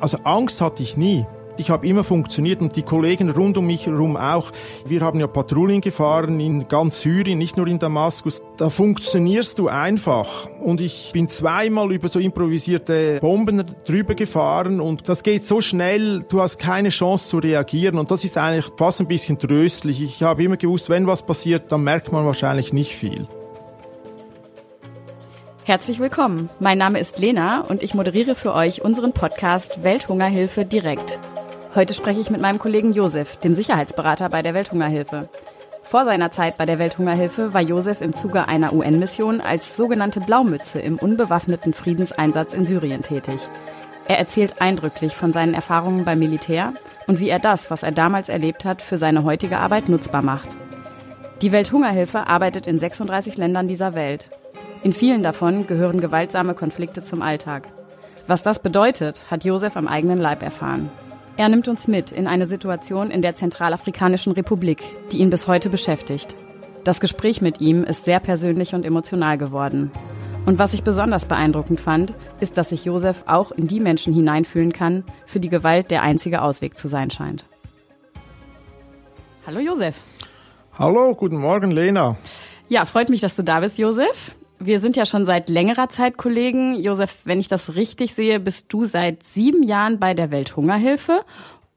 Also Angst hatte ich nie. Ich habe immer funktioniert und die Kollegen rund um mich herum auch. Wir haben ja Patrouillen gefahren in ganz Syrien, nicht nur in Damaskus. Da funktionierst du einfach. Und ich bin zweimal über so improvisierte Bomben drüber gefahren und das geht so schnell, du hast keine Chance zu reagieren und das ist eigentlich fast ein bisschen tröstlich. Ich habe immer gewusst, wenn was passiert, dann merkt man wahrscheinlich nicht viel. Herzlich willkommen. Mein Name ist Lena und ich moderiere für euch unseren Podcast Welthungerhilfe direkt. Heute spreche ich mit meinem Kollegen Josef, dem Sicherheitsberater bei der Welthungerhilfe. Vor seiner Zeit bei der Welthungerhilfe war Josef im Zuge einer UN-Mission als sogenannte Blaumütze im unbewaffneten Friedenseinsatz in Syrien tätig. Er erzählt eindrücklich von seinen Erfahrungen beim Militär und wie er das, was er damals erlebt hat, für seine heutige Arbeit nutzbar macht. Die Welthungerhilfe arbeitet in 36 Ländern dieser Welt. In vielen davon gehören gewaltsame Konflikte zum Alltag. Was das bedeutet, hat Josef am eigenen Leib erfahren. Er nimmt uns mit in eine Situation in der Zentralafrikanischen Republik, die ihn bis heute beschäftigt. Das Gespräch mit ihm ist sehr persönlich und emotional geworden. Und was ich besonders beeindruckend fand, ist, dass sich Josef auch in die Menschen hineinfühlen kann, für die Gewalt der einzige Ausweg zu sein scheint. Hallo Josef. Hallo, guten Morgen Lena. Ja, freut mich, dass du da bist, Josef. Wir sind ja schon seit längerer Zeit Kollegen. Josef, wenn ich das richtig sehe, bist du seit sieben Jahren bei der Welthungerhilfe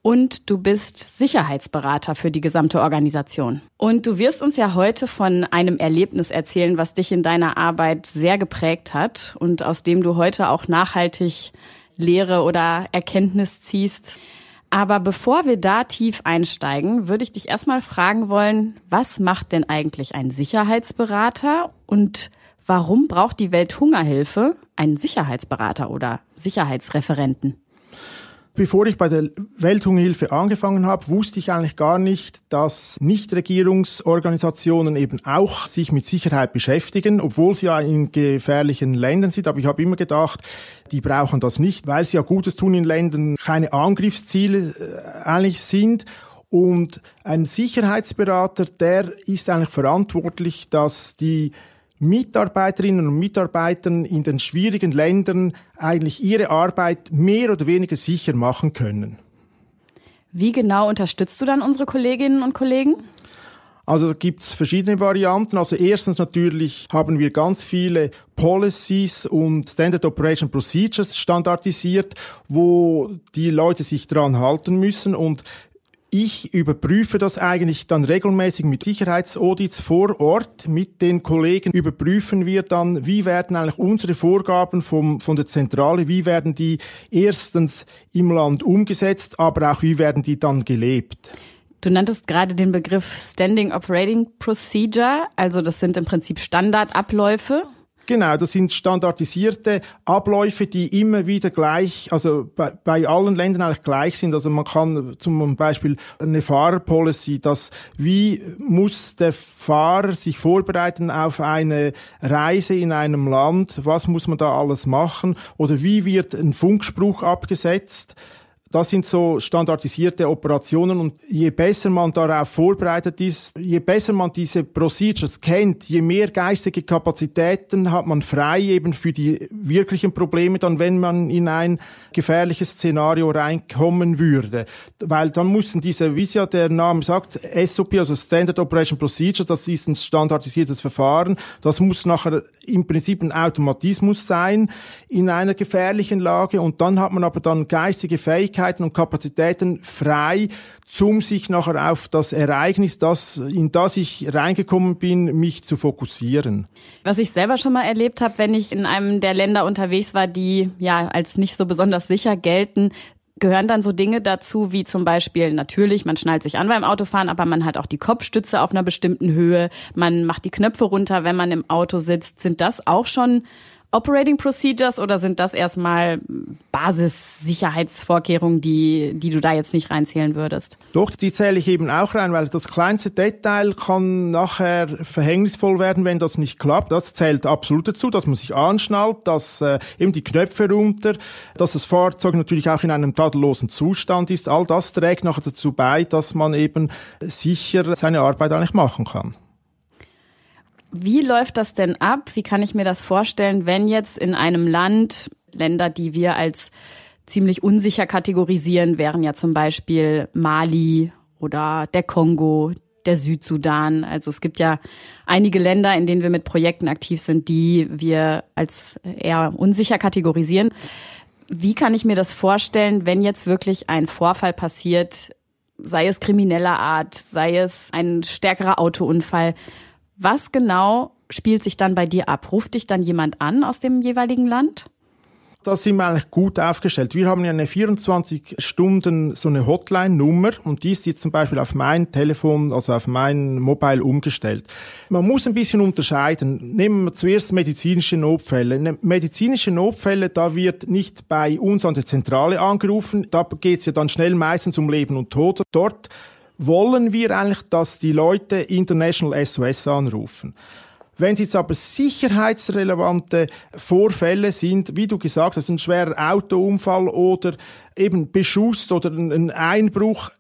und du bist Sicherheitsberater für die gesamte Organisation. Und du wirst uns ja heute von einem Erlebnis erzählen, was dich in deiner Arbeit sehr geprägt hat und aus dem du heute auch nachhaltig Lehre oder Erkenntnis ziehst. Aber bevor wir da tief einsteigen, würde ich dich erstmal fragen wollen, was macht denn eigentlich ein Sicherheitsberater und Warum braucht die Welthungerhilfe einen Sicherheitsberater oder Sicherheitsreferenten? Bevor ich bei der Welthungerhilfe angefangen habe, wusste ich eigentlich gar nicht, dass Nichtregierungsorganisationen eben auch sich mit Sicherheit beschäftigen, obwohl sie ja in gefährlichen Ländern sind. Aber ich habe immer gedacht, die brauchen das nicht, weil sie ja Gutes tun in Ländern, keine Angriffsziele äh, eigentlich sind. Und ein Sicherheitsberater, der ist eigentlich verantwortlich, dass die Mitarbeiterinnen und Mitarbeitern in den schwierigen Ländern eigentlich ihre Arbeit mehr oder weniger sicher machen können. Wie genau unterstützt du dann unsere Kolleginnen und Kollegen? Also da gibt's verschiedene Varianten. Also erstens natürlich haben wir ganz viele Policies und Standard Operation Procedures standardisiert, wo die Leute sich dran halten müssen und ich überprüfe das eigentlich dann regelmäßig mit Sicherheitsaudits vor Ort. Mit den Kollegen überprüfen wir dann, wie werden eigentlich unsere Vorgaben vom, von der Zentrale, wie werden die erstens im Land umgesetzt, aber auch wie werden die dann gelebt. Du nanntest gerade den Begriff Standing Operating Procedure, also das sind im Prinzip Standardabläufe. Genau, das sind standardisierte Abläufe, die immer wieder gleich, also bei, bei allen Ländern eigentlich gleich sind. Also man kann zum Beispiel eine Fahrerpolicy, dass wie muss der Fahrer sich vorbereiten auf eine Reise in einem Land, was muss man da alles machen? Oder wie wird ein Funkspruch abgesetzt das sind so standardisierte Operationen und je besser man darauf vorbereitet ist, je besser man diese Procedures kennt, je mehr geistige Kapazitäten hat man frei eben für die wirklichen Probleme, dann wenn man in ein gefährliches Szenario reinkommen würde. Weil dann müssen diese, wie es ja der Name sagt, SOP, also Standard Operation Procedure, das ist ein standardisiertes Verfahren, das muss nachher im Prinzip ein Automatismus sein in einer gefährlichen Lage und dann hat man aber dann geistige Fähigkeiten, Möglichkeiten und Kapazitäten frei, um sich nachher auf das Ereignis, das, in das ich reingekommen bin, mich zu fokussieren. Was ich selber schon mal erlebt habe, wenn ich in einem der Länder unterwegs war, die ja als nicht so besonders sicher gelten, gehören dann so Dinge dazu, wie zum Beispiel natürlich, man schnallt sich an beim Autofahren, aber man hat auch die Kopfstütze auf einer bestimmten Höhe, man macht die Knöpfe runter, wenn man im Auto sitzt. Sind das auch schon Operating Procedures oder sind das erstmal Basissicherheitsvorkehrungen, die, die du da jetzt nicht reinzählen würdest? Doch, die zähle ich eben auch rein, weil das kleinste Detail kann nachher verhängnisvoll werden, wenn das nicht klappt. Das zählt absolut dazu, dass man sich anschnallt, dass äh, eben die Knöpfe runter, dass das Fahrzeug natürlich auch in einem tadellosen Zustand ist. All das trägt nachher dazu bei, dass man eben sicher seine Arbeit eigentlich machen kann. Wie läuft das denn ab? Wie kann ich mir das vorstellen, wenn jetzt in einem Land, Länder, die wir als ziemlich unsicher kategorisieren, wären ja zum Beispiel Mali oder der Kongo, der Südsudan. Also es gibt ja einige Länder, in denen wir mit Projekten aktiv sind, die wir als eher unsicher kategorisieren. Wie kann ich mir das vorstellen, wenn jetzt wirklich ein Vorfall passiert, sei es krimineller Art, sei es ein stärkerer Autounfall? Was genau spielt sich dann bei dir ab? Ruft dich dann jemand an aus dem jeweiligen Land? da sind wir eigentlich gut aufgestellt. Wir haben ja eine 24 Stunden so eine Hotline-Nummer und die ist jetzt zum Beispiel auf mein Telefon, also auf mein Mobile umgestellt. Man muss ein bisschen unterscheiden. Nehmen wir zuerst medizinische Notfälle. Ne, medizinische Notfälle, da wird nicht bei uns an der Zentrale angerufen, da geht's ja dann schnell meistens um Leben und Tod. Dort wollen wir eigentlich, dass die Leute International SOS anrufen. Wenn es jetzt aber sicherheitsrelevante Vorfälle sind, wie du gesagt hast, ein schwerer Autounfall oder eben Beschuss oder ein Einbruch,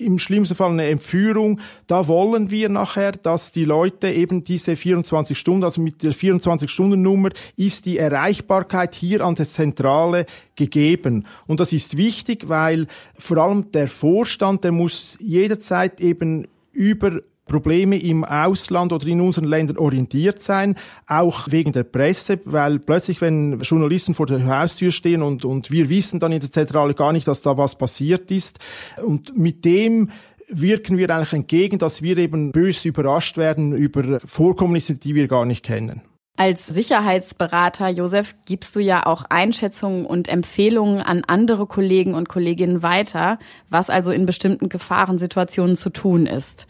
im schlimmsten Fall eine Entführung. Da wollen wir nachher, dass die Leute eben diese 24 Stunden, also mit der 24-Stunden-Nummer ist die Erreichbarkeit hier an der Zentrale gegeben. Und das ist wichtig, weil vor allem der Vorstand, der muss jederzeit eben über Probleme im Ausland oder in unseren Ländern orientiert sein, auch wegen der Presse, weil plötzlich, wenn Journalisten vor der Haustür stehen und, und wir wissen dann in der Zentrale gar nicht, dass da was passiert ist und mit dem wirken wir eigentlich entgegen, dass wir eben bös überrascht werden über Vorkommnisse, die wir gar nicht kennen. Als Sicherheitsberater, Josef, gibst du ja auch Einschätzungen und Empfehlungen an andere Kollegen und Kolleginnen weiter, was also in bestimmten Gefahrensituationen zu tun ist.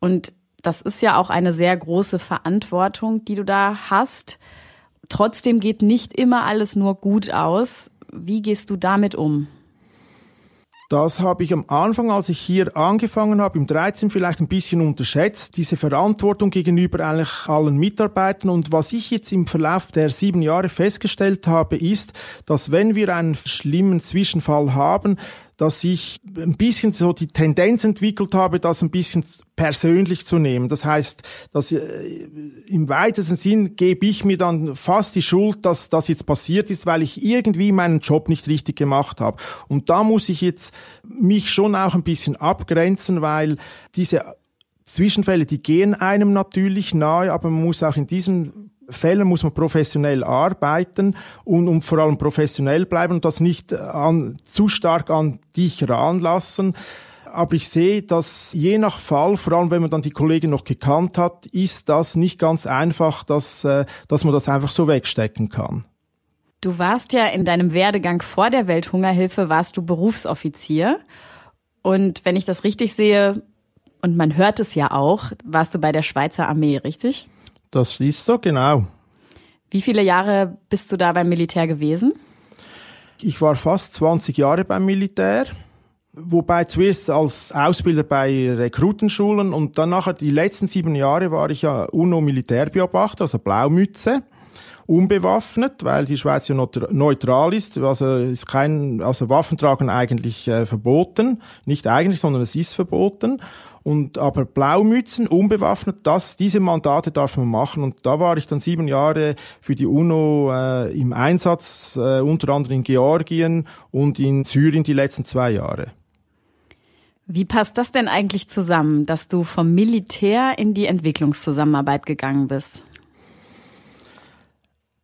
Und das ist ja auch eine sehr große Verantwortung, die du da hast. Trotzdem geht nicht immer alles nur gut aus. Wie gehst du damit um? Das habe ich am Anfang, als ich hier angefangen habe, im 13 vielleicht ein bisschen unterschätzt, diese Verantwortung gegenüber eigentlich allen Mitarbeitern. Und was ich jetzt im Verlauf der sieben Jahre festgestellt habe, ist, dass wenn wir einen schlimmen Zwischenfall haben, dass ich ein bisschen so die Tendenz entwickelt habe, das ein bisschen persönlich zu nehmen. Das heißt, dass äh, im weitesten Sinn gebe ich mir dann fast die Schuld, dass das jetzt passiert ist, weil ich irgendwie meinen Job nicht richtig gemacht habe. Und da muss ich jetzt mich schon auch ein bisschen abgrenzen, weil diese Zwischenfälle, die gehen einem natürlich nahe, aber man muss auch in diesen Fällen muss man professionell arbeiten und, und vor allem professionell bleiben und das nicht an, zu stark an dich ranlassen. Aber ich sehe, dass je nach Fall, vor allem wenn man dann die Kollegen noch gekannt hat, ist das nicht ganz einfach, dass, äh, dass man das einfach so wegstecken kann. Du warst ja in deinem Werdegang vor der Welthungerhilfe, warst du Berufsoffizier. Und wenn ich das richtig sehe, und man hört es ja auch, warst du bei der Schweizer Armee, richtig? Das ist so, genau. Wie viele Jahre bist du da beim Militär gewesen? Ich war fast 20 Jahre beim Militär, wobei zuerst als Ausbilder bei Rekrutenschulen und dann nachher die letzten sieben Jahre war ich ja UNO-Militärbeobachter, also Blaumütze unbewaffnet, weil die Schweiz ja neutral ist. Also ist kein, also Waffen tragen eigentlich äh, verboten. Nicht eigentlich, sondern es ist verboten. Und aber Blaumützen, unbewaffnet, das, diese Mandate darf man machen. Und da war ich dann sieben Jahre für die UNO äh, im Einsatz, äh, unter anderem in Georgien und in Syrien die letzten zwei Jahre. Wie passt das denn eigentlich zusammen, dass du vom Militär in die Entwicklungszusammenarbeit gegangen bist?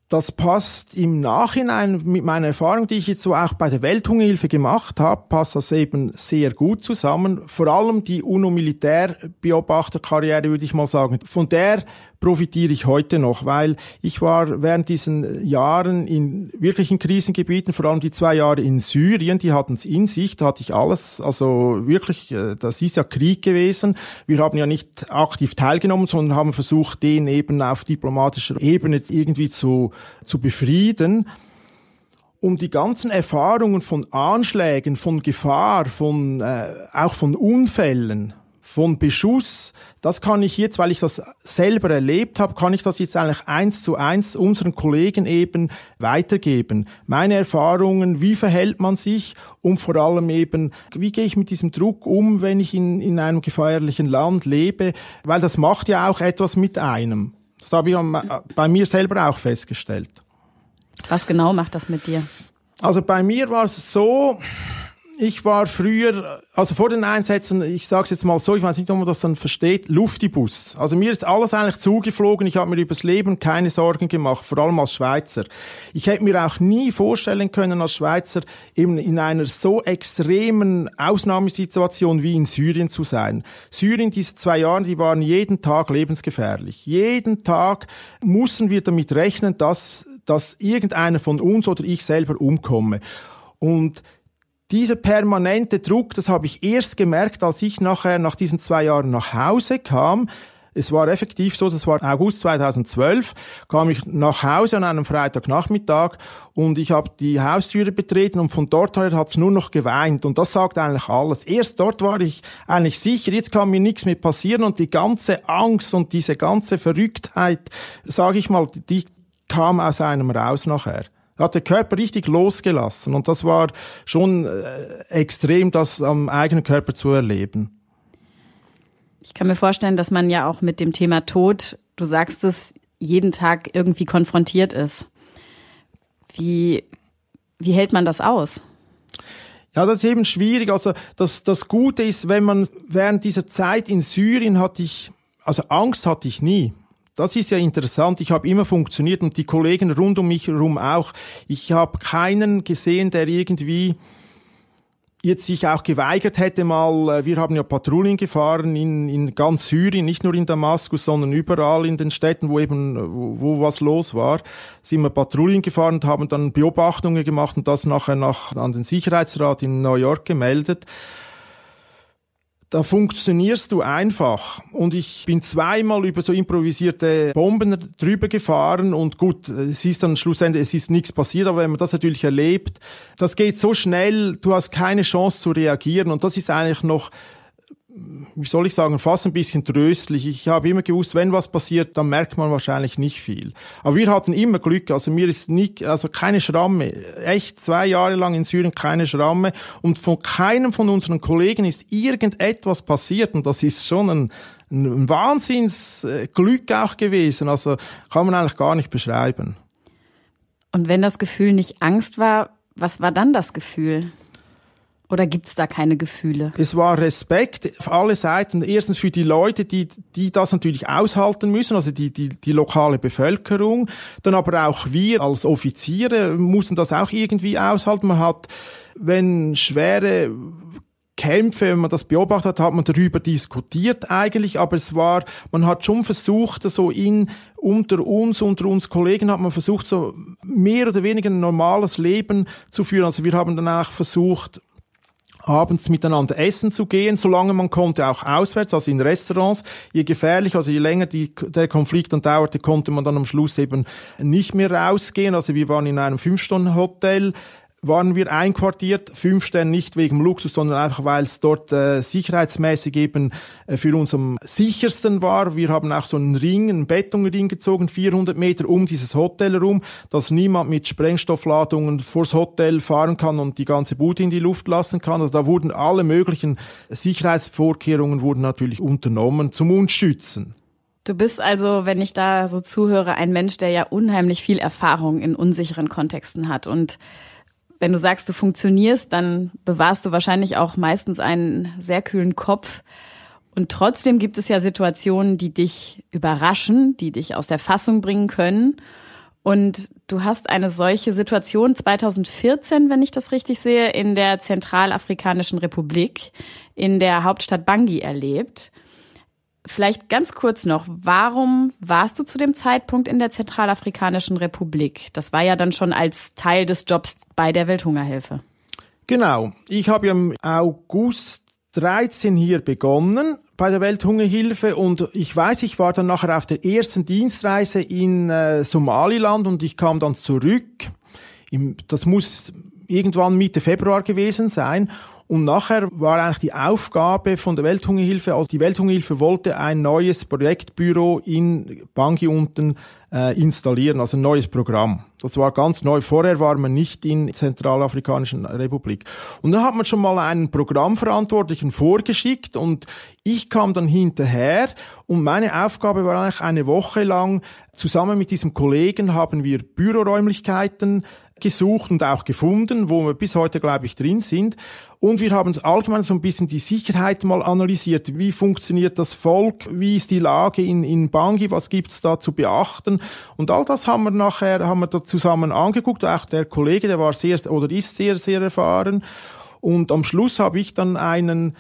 Das passt im Nachhinein mit meiner Erfahrung, die ich jetzt so auch bei der Welthungerhilfe gemacht habe, passt das eben sehr gut zusammen. Vor allem die UNO-Militärbeobachterkarriere, würde ich mal sagen. Von der profitiere ich heute noch, weil ich war während diesen Jahren in wirklichen Krisengebieten, vor allem die zwei Jahre in Syrien, die hatten es in sich, da hatte ich alles, also wirklich, äh, das ist ja Krieg gewesen. Wir haben ja nicht aktiv teilgenommen, sondern haben versucht, den eben auf diplomatischer Ebene irgendwie zu, zu befrieden um die ganzen Erfahrungen von Anschlägen, von Gefahr, von äh, auch von Unfällen von Beschuss, das kann ich jetzt, weil ich das selber erlebt habe, kann ich das jetzt eigentlich eins zu eins unseren Kollegen eben weitergeben. Meine Erfahrungen, wie verhält man sich und vor allem eben, wie gehe ich mit diesem Druck um, wenn ich in, in einem gefährlichen Land lebe, weil das macht ja auch etwas mit einem. Das habe ich bei mir selber auch festgestellt. Was genau macht das mit dir? Also bei mir war es so, ich war früher, also vor den Einsätzen, ich sage es jetzt mal so, ich weiß nicht, ob man das dann versteht, Luftibus. Also mir ist alles eigentlich zugeflogen, ich habe mir übers Leben keine Sorgen gemacht, vor allem als Schweizer. Ich hätte mir auch nie vorstellen können, als Schweizer eben in einer so extremen Ausnahmesituation wie in Syrien zu sein. Syrien, diese zwei Jahre, die waren jeden Tag lebensgefährlich. Jeden Tag mussten wir damit rechnen, dass, dass irgendeiner von uns oder ich selber umkomme. Und dieser permanente Druck, das habe ich erst gemerkt, als ich nachher nach diesen zwei Jahren nach Hause kam. Es war effektiv so, das war August 2012, kam ich nach Hause an einem Freitagnachmittag und ich habe die Haustüre betreten und von dort her hat es nur noch geweint und das sagt eigentlich alles. Erst dort war ich eigentlich sicher, jetzt kann mir nichts mehr passieren und die ganze Angst und diese ganze Verrücktheit, sage ich mal, die kam aus einem raus nachher hat der Körper richtig losgelassen und das war schon äh, extrem, das am eigenen Körper zu erleben. Ich kann mir vorstellen, dass man ja auch mit dem Thema Tod, du sagst es, jeden Tag irgendwie konfrontiert ist. Wie, wie hält man das aus? Ja, das ist eben schwierig. Also das, das Gute ist, wenn man während dieser Zeit in Syrien hatte ich, also Angst hatte ich nie. Das ist ja interessant. Ich habe immer funktioniert und die Kollegen rund um mich herum auch. Ich habe keinen gesehen, der irgendwie jetzt sich auch geweigert hätte mal, äh, wir haben ja Patrouillen gefahren in, in ganz Syrien, nicht nur in Damaskus, sondern überall in den Städten, wo eben, wo, wo was los war, sind wir Patrouillen gefahren und haben dann Beobachtungen gemacht und das nachher nach, an den Sicherheitsrat in New York gemeldet da funktionierst du einfach. Und ich bin zweimal über so improvisierte Bomben drüber gefahren und gut, es ist dann schlussendlich, es ist nichts passiert, aber wenn man das natürlich erlebt, das geht so schnell, du hast keine Chance zu reagieren und das ist eigentlich noch wie soll ich sagen, fast ein bisschen tröstlich. Ich habe immer gewusst, wenn was passiert, dann merkt man wahrscheinlich nicht viel. Aber wir hatten immer Glück. Also mir ist nicht, also keine Schramme. Echt zwei Jahre lang in Syrien keine Schramme. Und von keinem von unseren Kollegen ist irgendetwas passiert. Und das ist schon ein, ein Wahnsinnsglück auch gewesen. Also kann man eigentlich gar nicht beschreiben. Und wenn das Gefühl nicht Angst war, was war dann das Gefühl? Oder gibt's da keine Gefühle? Es war Respekt auf alle Seiten. Erstens für die Leute, die, die das natürlich aushalten müssen, also die, die, die lokale Bevölkerung. Dann aber auch wir als Offiziere mussten das auch irgendwie aushalten. Man hat, wenn schwere Kämpfe, wenn man das beobachtet hat, hat man darüber diskutiert eigentlich, aber es war, man hat schon versucht, so in, unter uns, unter uns Kollegen hat man versucht, so mehr oder weniger ein normales Leben zu führen. Also wir haben dann auch versucht, abends miteinander essen zu gehen, solange man konnte, auch auswärts, also in Restaurants. Je gefährlicher, also je länger die, der Konflikt dann dauerte, konnte man dann am Schluss eben nicht mehr rausgehen. Also wir waren in einem Fünf-Stunden-Hotel, waren wir einquartiert, fünf Sterne nicht wegen Luxus, sondern einfach, weil es dort äh, sicherheitsmäßig eben äh, für uns am sichersten war. Wir haben auch so einen Ring, einen Betonring gezogen, 400 Meter um dieses Hotel herum, dass niemand mit Sprengstoffladungen vors Hotel fahren kann und die ganze Bude in die Luft lassen kann. Also da wurden alle möglichen Sicherheitsvorkehrungen wurden natürlich unternommen zum uns. Du bist also, wenn ich da so zuhöre, ein Mensch, der ja unheimlich viel Erfahrung in unsicheren Kontexten hat und wenn du sagst, du funktionierst, dann bewahrst du wahrscheinlich auch meistens einen sehr kühlen Kopf. Und trotzdem gibt es ja Situationen, die dich überraschen, die dich aus der Fassung bringen können. Und du hast eine solche Situation 2014, wenn ich das richtig sehe, in der Zentralafrikanischen Republik, in der Hauptstadt Bangui erlebt. Vielleicht ganz kurz noch, warum warst du zu dem Zeitpunkt in der Zentralafrikanischen Republik? Das war ja dann schon als Teil des Jobs bei der Welthungerhilfe. Genau. Ich habe im August 13 hier begonnen bei der Welthungerhilfe und ich weiß, ich war dann nachher auf der ersten Dienstreise in äh, Somaliland und ich kam dann zurück. Im, das muss irgendwann Mitte Februar gewesen sein und nachher war eigentlich die Aufgabe von der Welthungerhilfe, also die Welthungerhilfe wollte ein neues Projektbüro in Bangui unten äh, installieren, also ein neues Programm. Das war ganz neu. Vorher war man nicht in Zentralafrikanischen Republik. Und dann hat man schon mal einen Programmverantwortlichen vorgeschickt und ich kam dann hinterher und meine Aufgabe war eigentlich eine Woche lang, zusammen mit diesem Kollegen haben wir Büroräumlichkeiten gesucht und auch gefunden, wo wir bis heute, glaube ich, drin sind. Und wir haben allgemein so ein bisschen die Sicherheit mal analysiert. Wie funktioniert das Volk? Wie ist die Lage in, in Bangui? Was gibt's da zu beachten? Und all das haben wir nachher, haben wir da zusammen angeguckt. Auch der Kollege, der war sehr, oder ist sehr, sehr erfahren. Und am Schluss habe ich dann einen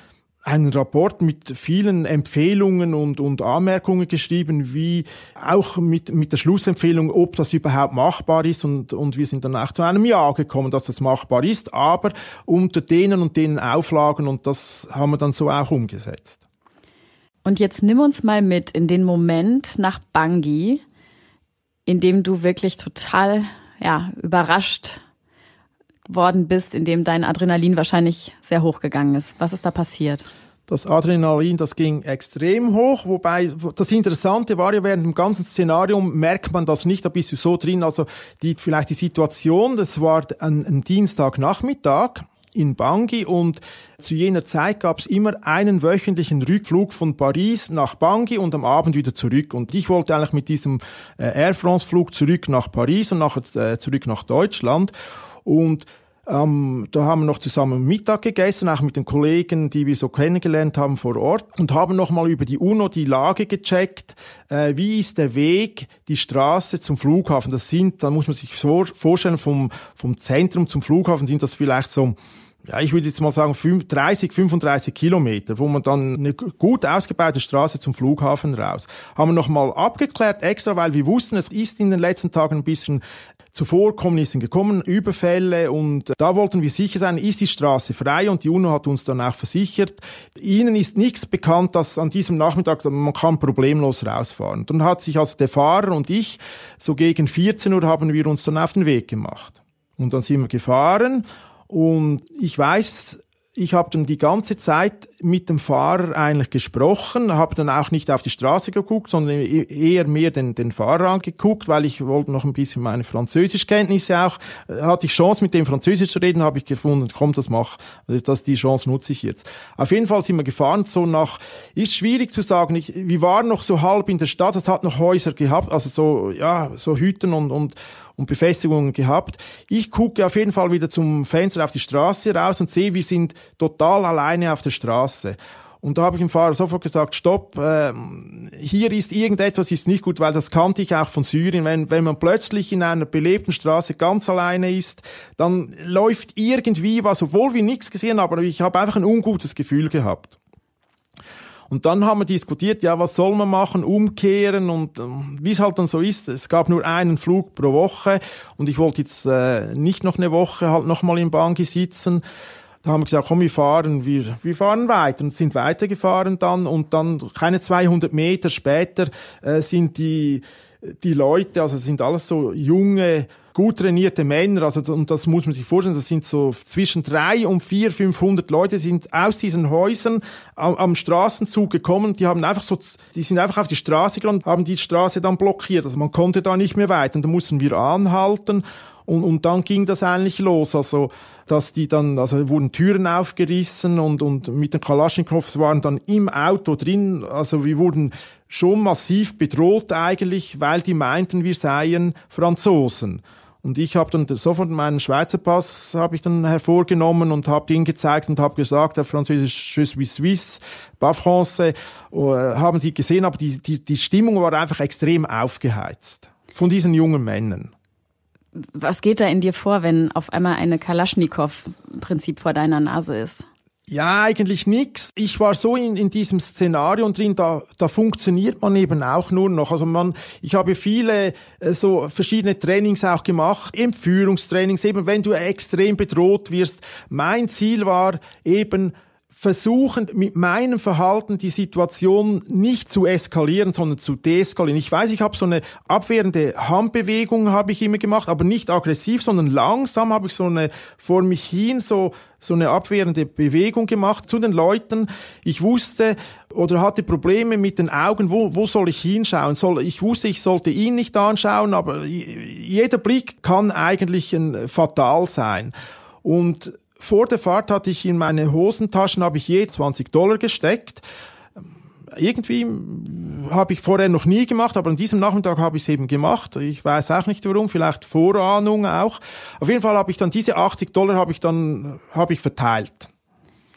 einen Rapport mit vielen Empfehlungen und, und Anmerkungen geschrieben, wie auch mit, mit der Schlussempfehlung, ob das überhaupt machbar ist. Und, und wir sind dann auch zu einem Ja gekommen, dass das machbar ist, aber unter denen und denen Auflagen und das haben wir dann so auch umgesetzt. Und jetzt nimm uns mal mit in den Moment nach Bangi, in dem du wirklich total ja, überrascht worden bist, in dem dein Adrenalin wahrscheinlich sehr hoch gegangen ist. Was ist da passiert? Das Adrenalin, das ging extrem hoch, wobei das Interessante war ja während dem ganzen Szenario merkt man das nicht, da bist du so drin, also die, vielleicht die Situation, das war ein, ein Dienstagnachmittag in Bangui und zu jener Zeit gab es immer einen wöchentlichen Rückflug von Paris nach Bangui und am Abend wieder zurück. Und ich wollte eigentlich mit diesem äh, Air France Flug zurück nach Paris und nachher äh, zurück nach Deutschland. Und ähm, da haben wir noch zusammen Mittag gegessen, auch mit den Kollegen, die wir so kennengelernt haben vor Ort und haben nochmal über die UNO die Lage gecheckt. Äh, wie ist der Weg, die Straße zum Flughafen? Das sind, da muss man sich so vorstellen, vom, vom Zentrum zum Flughafen sind das vielleicht so ja, ich würde jetzt mal sagen 30, 35 Kilometer, wo man dann eine gut ausgebaute Straße zum Flughafen raus. Haben wir nochmal abgeklärt, extra, weil wir wussten, es ist in den letzten Tagen ein bisschen zu Vorkommnissen gekommen, Überfälle und da wollten wir sicher sein, ist die Straße frei und die UNO hat uns dann auch versichert, ihnen ist nichts bekannt, dass an diesem Nachmittag man kann problemlos rausfahren. Dann hat sich also der Fahrer und ich, so gegen 14 Uhr haben wir uns dann auf den Weg gemacht. Und dann sind wir gefahren und ich weiß, ich habe dann die ganze Zeit mit dem Fahrer eigentlich gesprochen, habe dann auch nicht auf die Straße geguckt, sondern e-, eher mehr den, den Fahrer angeguckt, weil ich wollte noch ein bisschen meine Französischkenntnisse auch, äh, hatte ich Chance mit dem Französisch zu reden, habe ich gefunden, komm, das mach, das, die Chance nutze ich jetzt. Auf jeden Fall sind wir gefahren, so nach, ist schwierig zu sagen, ich, wir waren noch so halb in der Stadt, es hat noch Häuser gehabt, also so, ja, so Hütten und, und, und Befestigungen gehabt. Ich gucke auf jeden Fall wieder zum Fenster auf die Straße raus und sehe, wir sind total alleine auf der Straße. Und da habe ich dem Fahrer sofort gesagt, stopp, äh, hier ist irgendetwas ist nicht gut, weil das kannte ich auch von Syrien. Wenn, wenn man plötzlich in einer belebten Straße ganz alleine ist, dann läuft irgendwie was, obwohl wir nichts gesehen haben, aber ich habe einfach ein ungutes Gefühl gehabt. Und dann haben wir diskutiert, ja, was soll man machen, umkehren und äh, wie es halt dann so ist, es gab nur einen Flug pro Woche und ich wollte jetzt äh, nicht noch eine Woche halt nochmal im Bangi sitzen. Da haben wir gesagt, komm, wir fahren, wir, wir fahren weiter und sind weitergefahren dann und dann keine 200 Meter später äh, sind die, die Leute, also sind alles so junge gut trainierte Männer, also und das muss man sich vorstellen, das sind so zwischen drei und vier, 500 Leute sind aus diesen Häusern am, am Straßenzug gekommen, die haben einfach so, die sind einfach auf die Straße gegangen, haben die Straße dann blockiert, also man konnte da nicht mehr weiter, da mussten wir anhalten. Und, und dann ging das eigentlich los, also dass die dann, also wurden Türen aufgerissen und, und mit den Kalaschnikows waren dann im Auto drin, also wir wurden schon massiv bedroht eigentlich, weil die meinten, wir seien Franzosen. Und ich habe dann sofort meinen Schweizer Pass habe ich dann hervorgenommen und habe ihn gezeigt und habe gesagt, der Französisch Je suis Suisse, pas français, äh, haben die gesehen, aber die, die, die Stimmung war einfach extrem aufgeheizt von diesen jungen Männern. Was geht da in dir vor, wenn auf einmal eine Kalaschnikow-Prinzip vor deiner Nase ist? Ja, eigentlich nix. Ich war so in, in diesem Szenario drin, da, da funktioniert man eben auch nur noch. Also man, ich habe viele äh, so verschiedene Trainings auch gemacht, Entführungstrainings, eben wenn du extrem bedroht wirst. Mein Ziel war eben versuchen, mit meinem Verhalten die Situation nicht zu eskalieren, sondern zu deeskalieren. Ich weiß, ich habe so eine abwehrende Handbewegung habe ich immer gemacht, aber nicht aggressiv, sondern langsam habe ich so eine vor mich hin so so eine abwehrende Bewegung gemacht zu den Leuten. Ich wusste oder hatte Probleme mit den Augen, wo, wo soll ich hinschauen? Soll, ich wusste, ich sollte ihn nicht anschauen, aber jeder Blick kann eigentlich ein, fatal sein. Und vor der Fahrt hatte ich in meine Hosentaschen habe ich je 20 Dollar gesteckt irgendwie habe ich vorher noch nie gemacht, aber an diesem Nachmittag habe ich es eben gemacht. Ich weiß auch nicht warum, vielleicht Vorahnung auch. Auf jeden Fall habe ich dann diese 80 Dollar habe ich dann habe ich verteilt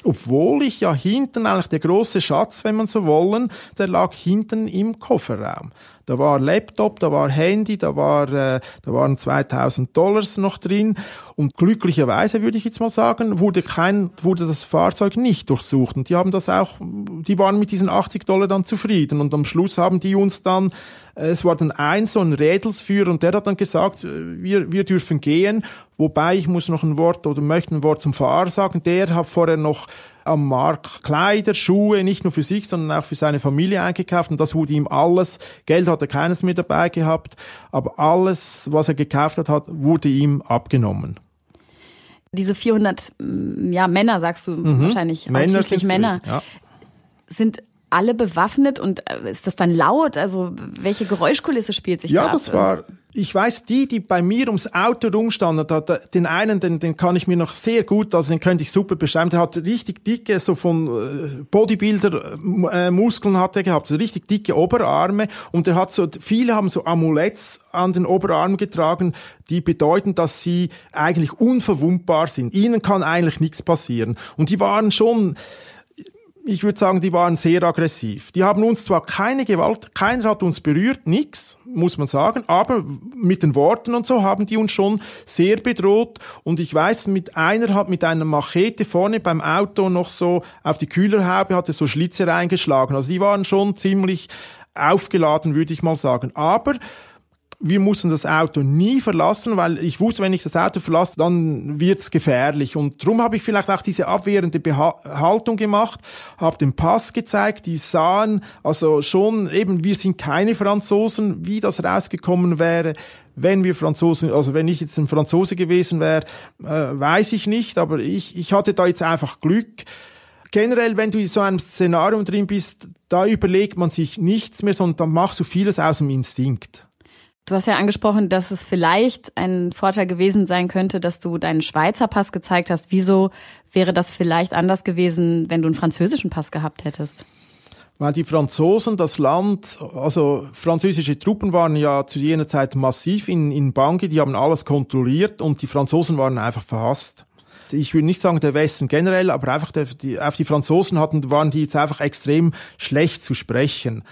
obwohl ich ja hinten eigentlich der große Schatz, wenn man so wollen, der lag hinten im Kofferraum. Da war Laptop, da war Handy, da war, äh, da waren 2000 Dollars noch drin. Und glücklicherweise würde ich jetzt mal sagen, wurde kein, wurde das Fahrzeug nicht durchsucht. Und die haben das auch, die waren mit diesen 80 Dollar dann zufrieden. Und am Schluss haben die uns dann, äh, es war dann ein so ein Rädelsführer und der hat dann gesagt, äh, wir, wir dürfen gehen. Wobei ich muss noch ein Wort oder möchte ein Wort zum Fahrer sagen. Der hat vorher noch am Markt Kleider, Schuhe, nicht nur für sich, sondern auch für seine Familie eingekauft und das wurde ihm alles, Geld hat er keines mehr dabei gehabt, aber alles, was er gekauft hat, wurde ihm abgenommen. Diese 400 mm, ja, Männer, sagst du mhm. wahrscheinlich, Männer ausschließlich Männer, ja. sind alle bewaffnet und äh, ist das dann laut? Also welche Geräuschkulisse spielt sich ja, da ab? Ja, das war, ich weiß, die, die bei mir ums Auto rumstanden, da, den einen, den, den kann ich mir noch sehr gut, also den könnte ich super beschreiben, der hat richtig dicke, so von äh, Bodybuilder äh, Muskeln hat er gehabt, also richtig dicke Oberarme und der hat so, viele haben so Amuletts an den Oberarmen getragen, die bedeuten, dass sie eigentlich unverwundbar sind. Ihnen kann eigentlich nichts passieren. Und die waren schon, ich würde sagen, die waren sehr aggressiv. Die haben uns zwar keine Gewalt, keiner hat uns berührt, nix, muss man sagen, aber mit den Worten und so haben die uns schon sehr bedroht. Und ich weiß, mit einer hat mit einer Machete vorne beim Auto noch so auf die Kühlerhaube hatte so Schlitze reingeschlagen. Also die waren schon ziemlich aufgeladen, würde ich mal sagen. Aber wir mussten das Auto nie verlassen, weil ich wusste, wenn ich das Auto verlasse, dann wird's gefährlich. Und darum habe ich vielleicht auch diese abwehrende Haltung gemacht, habe den Pass gezeigt, die sahen also schon eben, wir sind keine Franzosen, wie das rausgekommen wäre. Wenn wir Franzosen, also wenn ich jetzt ein Franzose gewesen wäre, äh, weiß ich nicht, aber ich, ich hatte da jetzt einfach Glück generell, wenn du in so einem Szenario drin bist, da überlegt man sich nichts mehr, sondern dann machst du vieles aus dem Instinkt. Du hast ja angesprochen, dass es vielleicht ein Vorteil gewesen sein könnte, dass du deinen Schweizer Pass gezeigt hast. Wieso wäre das vielleicht anders gewesen, wenn du einen französischen Pass gehabt hättest? Weil die Franzosen, das Land, also französische Truppen waren ja zu jener Zeit massiv in, in Bangui, die haben alles kontrolliert und die Franzosen waren einfach verhasst. Ich würde nicht sagen der Westen generell, aber einfach der, die, auf die Franzosen hatten, waren die jetzt einfach extrem schlecht zu sprechen.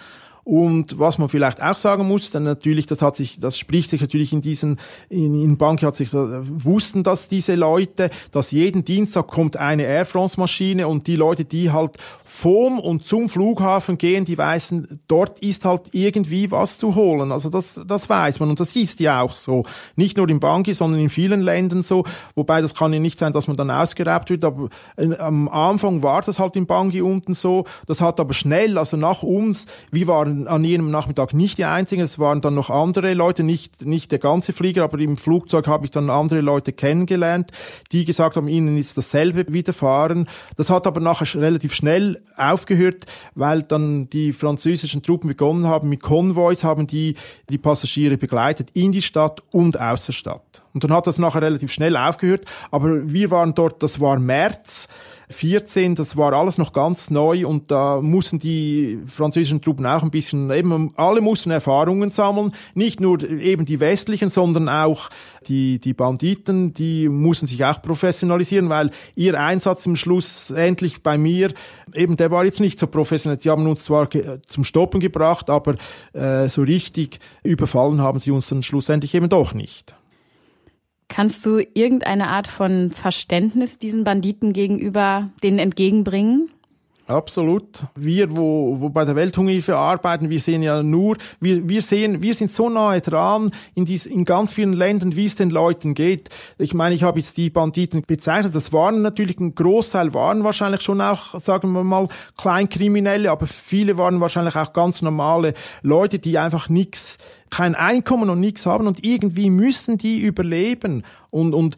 Und was man vielleicht auch sagen muss, dann natürlich, das hat sich, das spricht sich natürlich in diesen, in, in Bank hat sich, wussten das diese Leute, dass jeden Dienstag kommt eine Air France Maschine und die Leute, die halt vom und zum Flughafen gehen, die weißen, dort ist halt irgendwie was zu holen. Also das, das weiß man und das ist ja auch so. Nicht nur in Bangui, sondern in vielen Ländern so. Wobei das kann ja nicht sein, dass man dann ausgeraubt wird, aber äh, am Anfang war das halt in Bangui unten so. Das hat aber schnell, also nach uns, wie waren an jenem Nachmittag nicht die einzigen, es waren dann noch andere Leute, nicht, nicht der ganze Flieger, aber im Flugzeug habe ich dann andere Leute kennengelernt, die gesagt haben, ihnen ist dasselbe widerfahren. Das hat aber nachher relativ schnell aufgehört, weil dann die französischen Truppen begonnen haben, mit Konvois haben die die Passagiere begleitet in die Stadt und außer Stadt. Und dann hat das nachher relativ schnell aufgehört, aber wir waren dort, das war März, 14, das war alles noch ganz neu und da mussten die französischen Truppen auch ein bisschen, eben alle mussten Erfahrungen sammeln, nicht nur eben die westlichen, sondern auch die, die Banditen, die mussten sich auch professionalisieren, weil ihr Einsatz im Schluss endlich bei mir, eben der war jetzt nicht so professionell, sie haben uns zwar zum Stoppen gebracht, aber äh, so richtig überfallen haben sie uns dann schlussendlich eben doch nicht. Kannst du irgendeine Art von Verständnis diesen Banditen gegenüber denen entgegenbringen? Absolut. Wir, wo, wo bei der Welthungerhilfe arbeiten, wir sehen ja nur, wir, wir sehen, wir sind so nahe dran in, dies, in ganz vielen Ländern, wie es den Leuten geht. Ich meine, ich habe jetzt die Banditen bezeichnet. Das waren natürlich, ein Großteil waren wahrscheinlich schon auch, sagen wir mal, Kleinkriminelle, aber viele waren wahrscheinlich auch ganz normale Leute, die einfach nichts kein Einkommen und nichts haben und irgendwie müssen die überleben. Und, und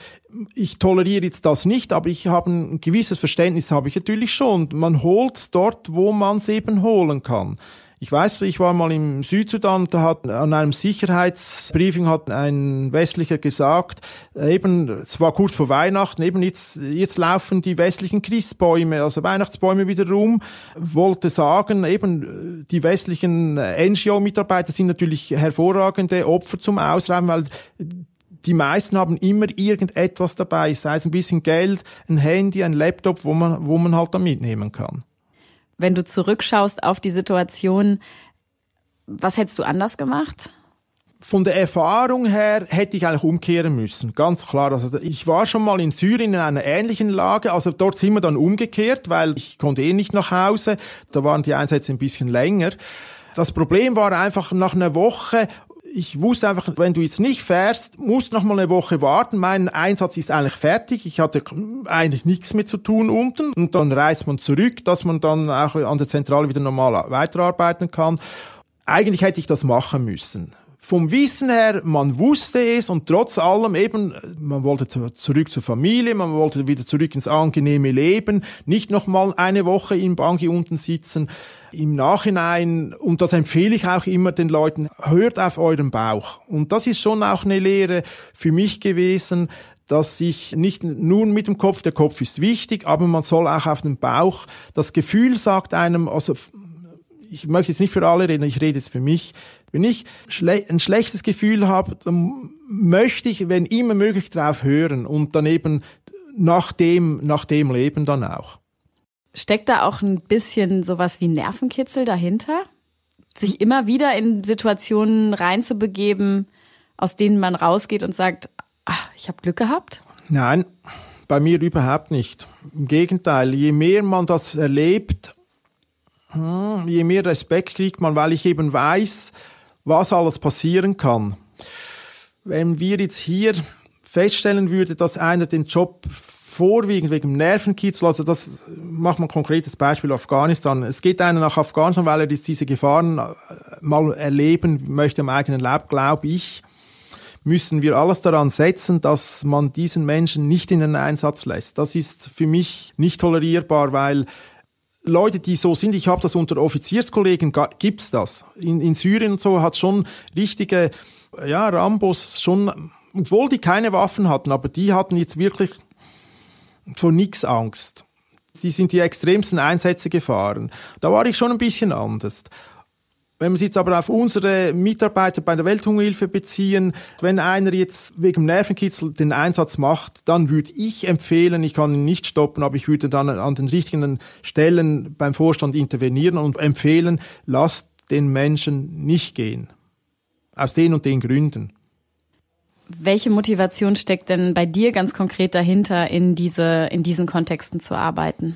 ich toleriere jetzt das nicht, aber ich habe ein gewisses Verständnis, habe ich natürlich schon. Man holt dort, wo man es eben holen kann. Ich weiß, ich war mal im Südsudan, da hat an einem Sicherheitsbriefing hat ein Westlicher gesagt, eben, es war kurz vor Weihnachten, eben jetzt, jetzt laufen die westlichen Christbäume, also Weihnachtsbäume wieder rum, wollte sagen, eben, die westlichen NGO-Mitarbeiter sind natürlich hervorragende Opfer zum Ausräumen, weil die meisten haben immer irgendetwas dabei, sei es ein bisschen Geld, ein Handy, ein Laptop, wo man, wo man halt da mitnehmen kann wenn du zurückschaust auf die Situation, was hättest du anders gemacht? Von der Erfahrung her hätte ich eigentlich umkehren müssen, ganz klar. Also ich war schon mal in Syrien in einer ähnlichen Lage, also dort sind wir dann umgekehrt, weil ich konnte eh nicht nach Hause. Da waren die Einsätze ein bisschen länger. Das Problem war einfach nach einer Woche ich wusste einfach, wenn du jetzt nicht fährst, musst noch mal eine Woche warten. Mein Einsatz ist eigentlich fertig. Ich hatte eigentlich nichts mehr zu tun unten. Und dann reist man zurück, dass man dann auch an der Zentrale wieder normal weiterarbeiten kann. Eigentlich hätte ich das machen müssen. Vom Wissen her, man wusste es und trotz allem eben, man wollte zurück zur Familie, man wollte wieder zurück ins angenehme Leben, nicht noch mal eine Woche im Bangi unten sitzen. Im Nachhinein, und das empfehle ich auch immer den Leuten, hört auf euren Bauch. Und das ist schon auch eine Lehre für mich gewesen, dass ich nicht nun mit dem Kopf, der Kopf ist wichtig, aber man soll auch auf den Bauch, das Gefühl sagt einem, also ich möchte jetzt nicht für alle reden, ich rede jetzt für mich. Wenn ich schle ein schlechtes Gefühl habe, dann möchte ich, wenn immer möglich, darauf hören und daneben nach dem, nach dem Leben dann auch. Steckt da auch ein bisschen sowas wie Nervenkitzel dahinter? Sich immer wieder in Situationen reinzubegeben, aus denen man rausgeht und sagt, ach, ich habe Glück gehabt? Nein, bei mir überhaupt nicht. Im Gegenteil, je mehr man das erlebt, hm, je mehr Respekt kriegt man, weil ich eben weiß, was alles passieren kann. Wenn wir jetzt hier feststellen würde, dass einer den Job vorwiegend wegen Nervenkitzel, also das macht man konkretes Beispiel Afghanistan. Es geht einer nach Afghanistan, weil er diese Gefahren äh, mal erleben möchte am eigenen Leib, glaube ich, müssen wir alles daran setzen, dass man diesen Menschen nicht in den Einsatz lässt. Das ist für mich nicht tolerierbar, weil Leute, die so sind, ich habe das unter Offizierskollegen, gibt's das. In, in Syrien und so hat schon richtige, ja, Rambos schon, obwohl die keine Waffen hatten, aber die hatten jetzt wirklich vor nix Angst. Die sind die extremsten Einsätze gefahren. Da war ich schon ein bisschen anders. Wenn wir es jetzt aber auf unsere Mitarbeiter bei der Welthungerhilfe beziehen, wenn einer jetzt wegen Nervenkitzel den Einsatz macht, dann würde ich empfehlen, ich kann ihn nicht stoppen, aber ich würde dann an den richtigen Stellen beim Vorstand intervenieren und empfehlen, lasst den Menschen nicht gehen. Aus den und den Gründen. Welche Motivation steckt denn bei dir ganz konkret dahinter, in diese, in diesen Kontexten zu arbeiten?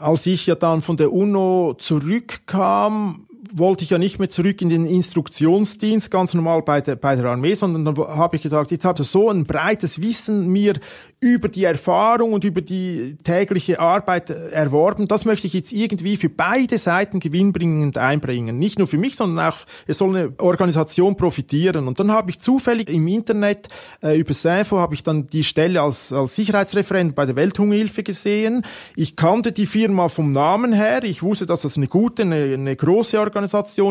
Als ich ja dann von der UNO zurückkam, wollte ich ja nicht mehr zurück in den Instruktionsdienst, ganz normal bei der, bei der Armee, sondern dann habe ich gedacht, jetzt habe ich so ein breites Wissen mir über die Erfahrung und über die tägliche Arbeit erworben. Das möchte ich jetzt irgendwie für beide Seiten gewinnbringend einbringen. Nicht nur für mich, sondern auch, es soll eine Organisation profitieren. Und dann habe ich zufällig im Internet äh, über SAFO habe ich dann die Stelle als, als Sicherheitsreferent bei der Welthungerhilfe gesehen. Ich kannte die Firma vom Namen her. Ich wusste, dass das eine gute, eine, eine große Organisation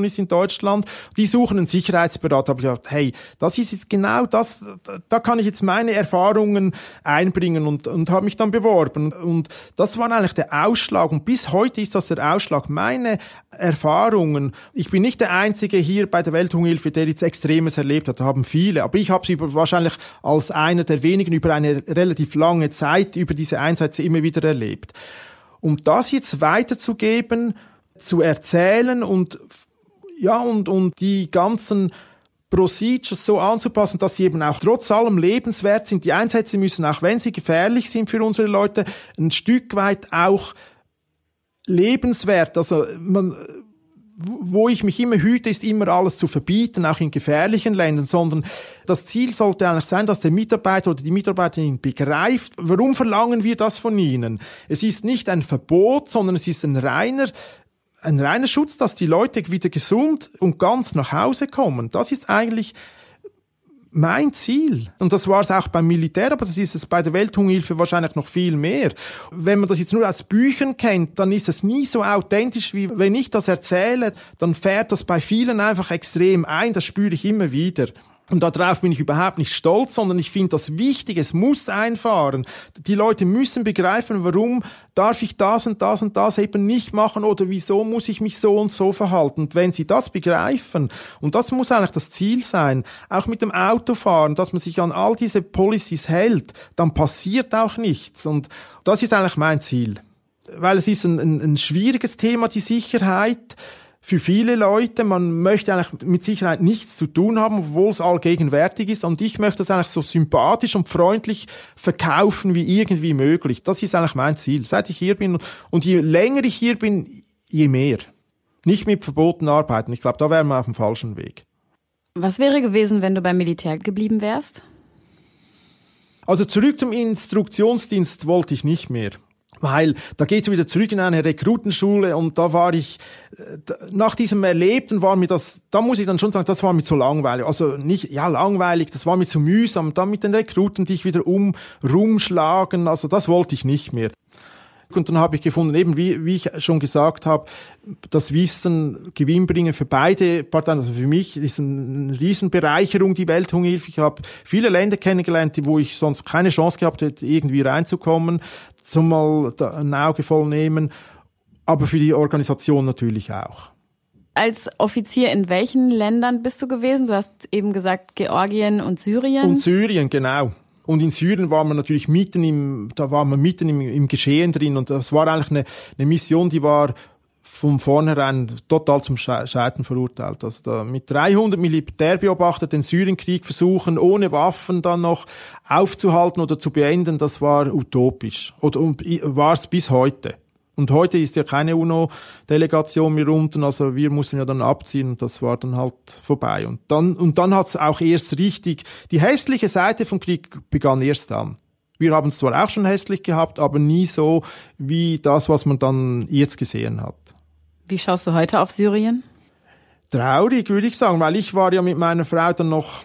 ist in Deutschland. Die suchen einen Sicherheitsberater. Habe ich gedacht, hey, das ist jetzt genau das, da kann ich jetzt meine Erfahrungen einbringen und, und habe mich dann beworben. Und das war eigentlich der Ausschlag. Und bis heute ist das der Ausschlag. Meine Erfahrungen, ich bin nicht der Einzige hier bei der Welthungerhilfe, der jetzt Extremes erlebt hat. Da haben viele. Aber ich habe sie wahrscheinlich als einer der wenigen über eine relativ lange Zeit über diese Einsätze immer wieder erlebt. Um das jetzt weiterzugeben, zu erzählen und ja und und die ganzen Procedures so anzupassen, dass sie eben auch trotz allem lebenswert sind. Die Einsätze müssen, auch wenn sie gefährlich sind für unsere Leute, ein Stück weit auch lebenswert. Also man, wo ich mich immer hüte, ist immer alles zu verbieten, auch in gefährlichen Ländern, sondern das Ziel sollte eigentlich sein, dass der Mitarbeiter oder die Mitarbeiterin begreift, warum verlangen wir das von ihnen. Es ist nicht ein Verbot, sondern es ist ein reiner ein reiner Schutz, dass die Leute wieder gesund und ganz nach Hause kommen. Das ist eigentlich mein Ziel. Und das war es auch beim Militär, aber das ist es bei der Welthungerhilfe wahrscheinlich noch viel mehr. Wenn man das jetzt nur aus Büchern kennt, dann ist es nie so authentisch, wie wenn ich das erzähle, dann fährt das bei vielen einfach extrem ein, das spüre ich immer wieder. Und darauf bin ich überhaupt nicht stolz, sondern ich finde das wichtig, es muss einfahren. Die Leute müssen begreifen, warum darf ich das und das und das eben nicht machen oder wieso muss ich mich so und so verhalten. Und wenn sie das begreifen, und das muss eigentlich das Ziel sein, auch mit dem Autofahren, dass man sich an all diese Policies hält, dann passiert auch nichts. Und das ist eigentlich mein Ziel. Weil es ist ein, ein, ein schwieriges Thema, die Sicherheit für viele Leute. Man möchte eigentlich mit Sicherheit nichts zu tun haben, obwohl es allgegenwärtig ist. Und ich möchte das eigentlich so sympathisch und freundlich verkaufen wie irgendwie möglich. Das ist eigentlich mein Ziel, seit ich hier bin. Und je länger ich hier bin, je mehr. Nicht mit Verboten arbeiten. Ich glaube, da wären wir auf dem falschen Weg. Was wäre gewesen, wenn du beim Militär geblieben wärst? Also zurück zum Instruktionsdienst wollte ich nicht mehr weil da geht's wieder zurück in eine Rekrutenschule und da war ich, äh, nach diesem Erlebten war mir das, da muss ich dann schon sagen, das war mir zu langweilig. Also nicht, ja, langweilig, das war mir zu mühsam. Dann mit den Rekruten dich wieder um, rumschlagen, also das wollte ich nicht mehr. Und dann habe ich gefunden, eben wie, wie ich schon gesagt habe, das Wissen gewinnbringen für beide Parteien. Also für mich ist eine Riesenbereicherung die Welthungerhilfe. Ich habe viele Länder kennengelernt, wo ich sonst keine Chance gehabt hätte, irgendwie reinzukommen zum mal ein Auge voll nehmen, aber für die Organisation natürlich auch. Als Offizier in welchen Ländern bist du gewesen? Du hast eben gesagt Georgien und Syrien. Und Syrien, genau. Und in Syrien war man natürlich mitten im, da war man mitten im, im Geschehen drin und das war eigentlich eine, eine Mission, die war von vornherein total zum Scheitern verurteilt. Also da mit 300 Militärbeobachter den Syrienkrieg versuchen, ohne Waffen dann noch aufzuhalten oder zu beenden, das war utopisch. Oder war es bis heute. Und heute ist ja keine UNO-Delegation mehr unten, also wir mussten ja dann abziehen und das war dann halt vorbei. Und dann, und dann hat's auch erst richtig, die hässliche Seite vom Krieg begann erst dann. Wir haben es zwar auch schon hässlich gehabt, aber nie so wie das, was man dann jetzt gesehen hat. Wie schaust du heute auf Syrien? Traurig, würde ich sagen, weil ich war ja mit meiner Frau dann noch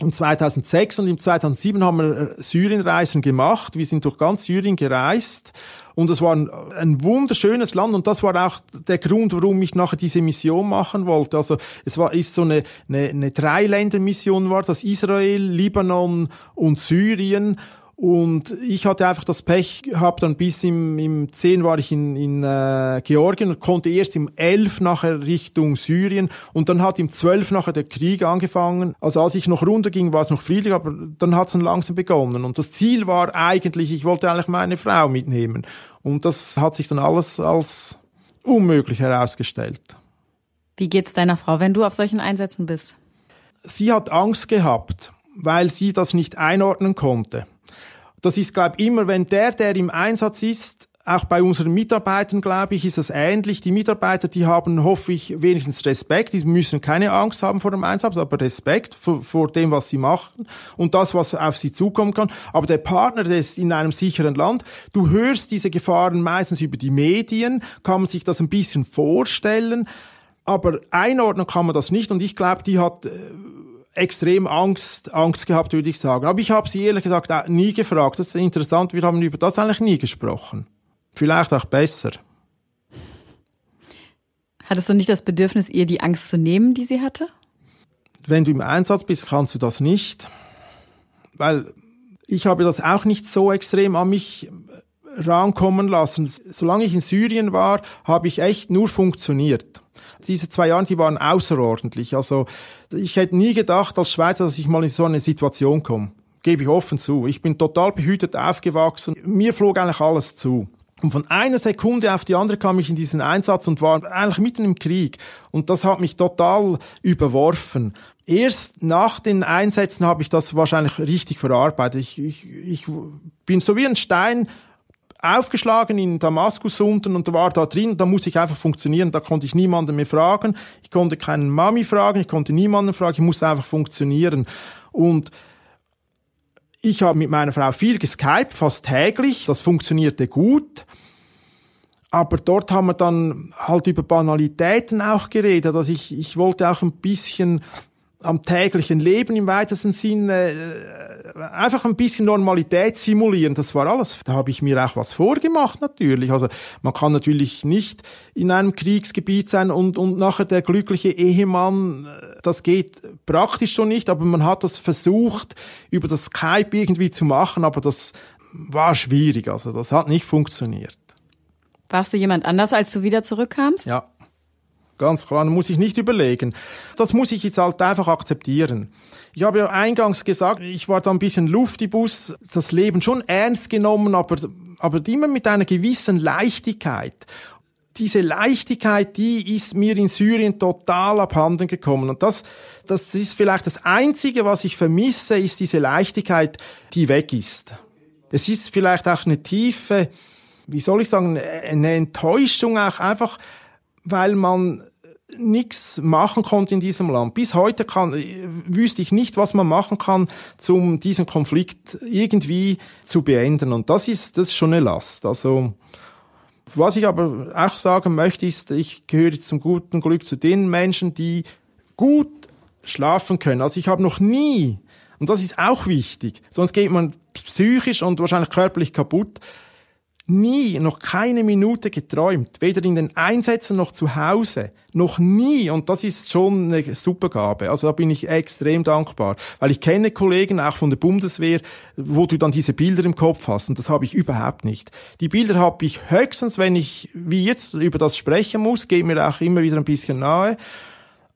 im 2006 und im 2007 haben wir äh, Syrienreisen gemacht. Wir sind durch ganz Syrien gereist und es war ein, ein, wunderschönes Land und das war auch der Grund, warum ich nachher diese Mission machen wollte. Also es war ist so eine, eine, eine Dreiländermission war das Israel, Libanon und Syrien und ich hatte einfach das Pech gehabt, dann bis im, im 10 war ich in, in äh, Georgien und konnte erst im 11 nachher Richtung Syrien und dann hat im 12 nachher der Krieg angefangen. Also als ich noch runterging, war es noch friedlich, aber dann hat es dann langsam begonnen. Und das Ziel war eigentlich, ich wollte eigentlich meine Frau mitnehmen. Und das hat sich dann alles als unmöglich herausgestellt. Wie geht's deiner Frau, wenn du auf solchen Einsätzen bist? Sie hat Angst gehabt, weil sie das nicht einordnen konnte. Das ist, glaube ich, immer, wenn der, der im Einsatz ist, auch bei unseren Mitarbeitern, glaube ich, ist es ähnlich. Die Mitarbeiter, die haben, hoffe ich, wenigstens Respekt. Die müssen keine Angst haben vor dem Einsatz, aber Respekt vor, vor dem, was sie machen und das, was auf sie zukommen kann. Aber der Partner, der ist in einem sicheren Land. Du hörst diese Gefahren meistens über die Medien, kann man sich das ein bisschen vorstellen. Aber einordnen kann man das nicht und ich glaube, die hat äh, extrem Angst, Angst gehabt, würde ich sagen. Aber ich habe sie ehrlich gesagt auch nie gefragt. Das ist interessant, wir haben über das eigentlich nie gesprochen. Vielleicht auch besser. Hattest du nicht das Bedürfnis, ihr die Angst zu nehmen, die sie hatte? Wenn du im Einsatz bist, kannst du das nicht. Weil ich habe das auch nicht so extrem an mich rankommen lassen. Solange ich in Syrien war, habe ich echt nur funktioniert. Diese zwei Jahre, die waren außerordentlich. Also ich hätte nie gedacht als Schweizer, dass ich mal in so eine Situation komme. Gebe ich offen zu. Ich bin total behütet aufgewachsen. Mir flog eigentlich alles zu. Und von einer Sekunde auf die andere kam ich in diesen Einsatz und war eigentlich mitten im Krieg. Und das hat mich total überworfen. Erst nach den Einsätzen habe ich das wahrscheinlich richtig verarbeitet. Ich, ich, ich bin so wie ein Stein aufgeschlagen in Damaskus unten und war da drin, da musste ich einfach funktionieren, da konnte ich niemanden mehr fragen, ich konnte keinen Mami fragen, ich konnte niemanden fragen, ich musste einfach funktionieren. Und ich habe mit meiner Frau viel geskypt, fast täglich, das funktionierte gut. Aber dort haben wir dann halt über Banalitäten auch geredet. Also ich, ich wollte auch ein bisschen am täglichen Leben im weitesten Sinne äh, einfach ein bisschen Normalität simulieren. Das war alles. Da habe ich mir auch was vorgemacht natürlich. Also man kann natürlich nicht in einem Kriegsgebiet sein und, und nachher der glückliche Ehemann, äh, das geht praktisch schon nicht, aber man hat das versucht, über das Skype irgendwie zu machen, aber das war schwierig. Also das hat nicht funktioniert. Warst du jemand anders, als du wieder zurückkamst? Ja. Ganz klar, muss ich nicht überlegen. Das muss ich jetzt halt einfach akzeptieren. Ich habe ja eingangs gesagt, ich war da ein bisschen Luftibus, das Leben schon ernst genommen, aber, aber immer mit einer gewissen Leichtigkeit. Diese Leichtigkeit, die ist mir in Syrien total abhanden gekommen. Und das, das ist vielleicht das Einzige, was ich vermisse, ist diese Leichtigkeit, die weg ist. Es ist vielleicht auch eine tiefe, wie soll ich sagen, eine Enttäuschung auch einfach, weil man nichts machen konnte in diesem Land. Bis heute kann, wüsste ich nicht, was man machen kann, um diesen Konflikt irgendwie zu beenden. Und das ist, das ist schon eine Last. Also, was ich aber auch sagen möchte, ist, ich gehöre zum guten Glück zu den Menschen, die gut schlafen können. Also ich habe noch nie, und das ist auch wichtig, sonst geht man psychisch und wahrscheinlich körperlich kaputt, nie, noch keine Minute geträumt, weder in den Einsätzen noch zu Hause, noch nie. Und das ist schon eine Supergabe. Also da bin ich extrem dankbar, weil ich kenne Kollegen auch von der Bundeswehr, wo du dann diese Bilder im Kopf hast und das habe ich überhaupt nicht. Die Bilder habe ich höchstens, wenn ich wie jetzt über das sprechen muss, geht mir auch immer wieder ein bisschen nahe.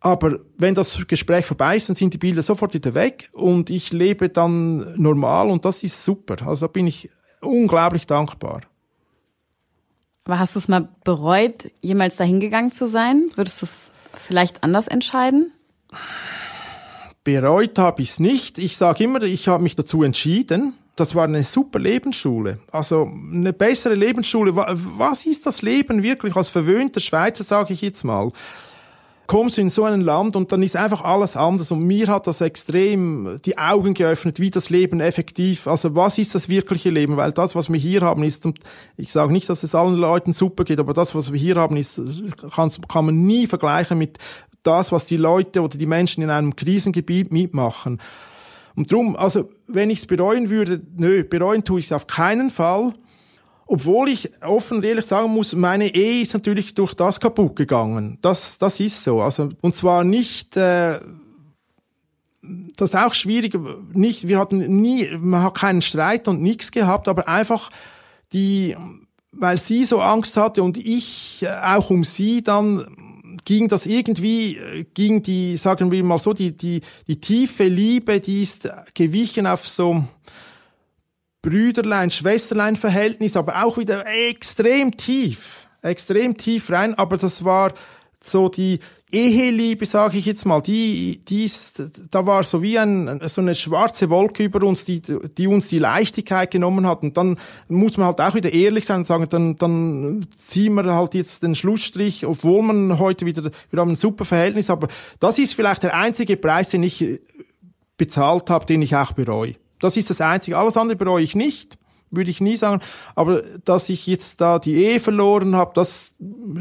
Aber wenn das Gespräch vorbei ist, dann sind die Bilder sofort wieder weg und ich lebe dann normal und das ist super. Also da bin ich unglaublich dankbar. Aber hast du es mal bereut, jemals dahin gegangen zu sein? Würdest du es vielleicht anders entscheiden? Bereut habe ich es nicht. Ich sage immer, ich habe mich dazu entschieden. Das war eine super Lebensschule. Also eine bessere Lebensschule. Was ist das Leben wirklich als verwöhnter Schweizer, sage ich jetzt mal? Kommst du in so ein Land und dann ist einfach alles anders. Und mir hat das extrem die Augen geöffnet, wie das Leben effektiv, also was ist das wirkliche Leben? Weil das, was wir hier haben, ist, und ich sage nicht, dass es allen Leuten super geht, aber das, was wir hier haben, ist, kann, kann man nie vergleichen mit das, was die Leute oder die Menschen in einem Krisengebiet mitmachen. Und drum, also, wenn ich es bereuen würde, nö, bereuen tue ich es auf keinen Fall. Obwohl ich offen und ehrlich sagen muss, meine Ehe ist natürlich durch das kaputt gegangen. Das, das ist so. Also, und zwar nicht, äh, das ist auch schwierig, nicht, wir hatten nie, man hat keinen Streit und nichts gehabt, aber einfach die, weil sie so Angst hatte und ich äh, auch um sie dann ging das irgendwie, äh, ging die, sagen wir mal so, die, die, die tiefe Liebe, die ist gewichen auf so, Brüderlein, Schwesterlein Verhältnis, aber auch wieder extrem tief, extrem tief rein, aber das war so die Eheliebe, sage ich jetzt mal, die, die ist, da war so wie ein, so eine schwarze Wolke über uns, die, die uns die Leichtigkeit genommen hat. Und dann muss man halt auch wieder ehrlich sein und sagen, dann, dann ziehen wir halt jetzt den Schlussstrich, obwohl man heute wieder, wir haben ein super Verhältnis, aber das ist vielleicht der einzige Preis, den ich bezahlt habe, den ich auch bereue. Das ist das Einzige. Alles andere bereue ich nicht, würde ich nie sagen. Aber dass ich jetzt da die Ehe verloren habe, das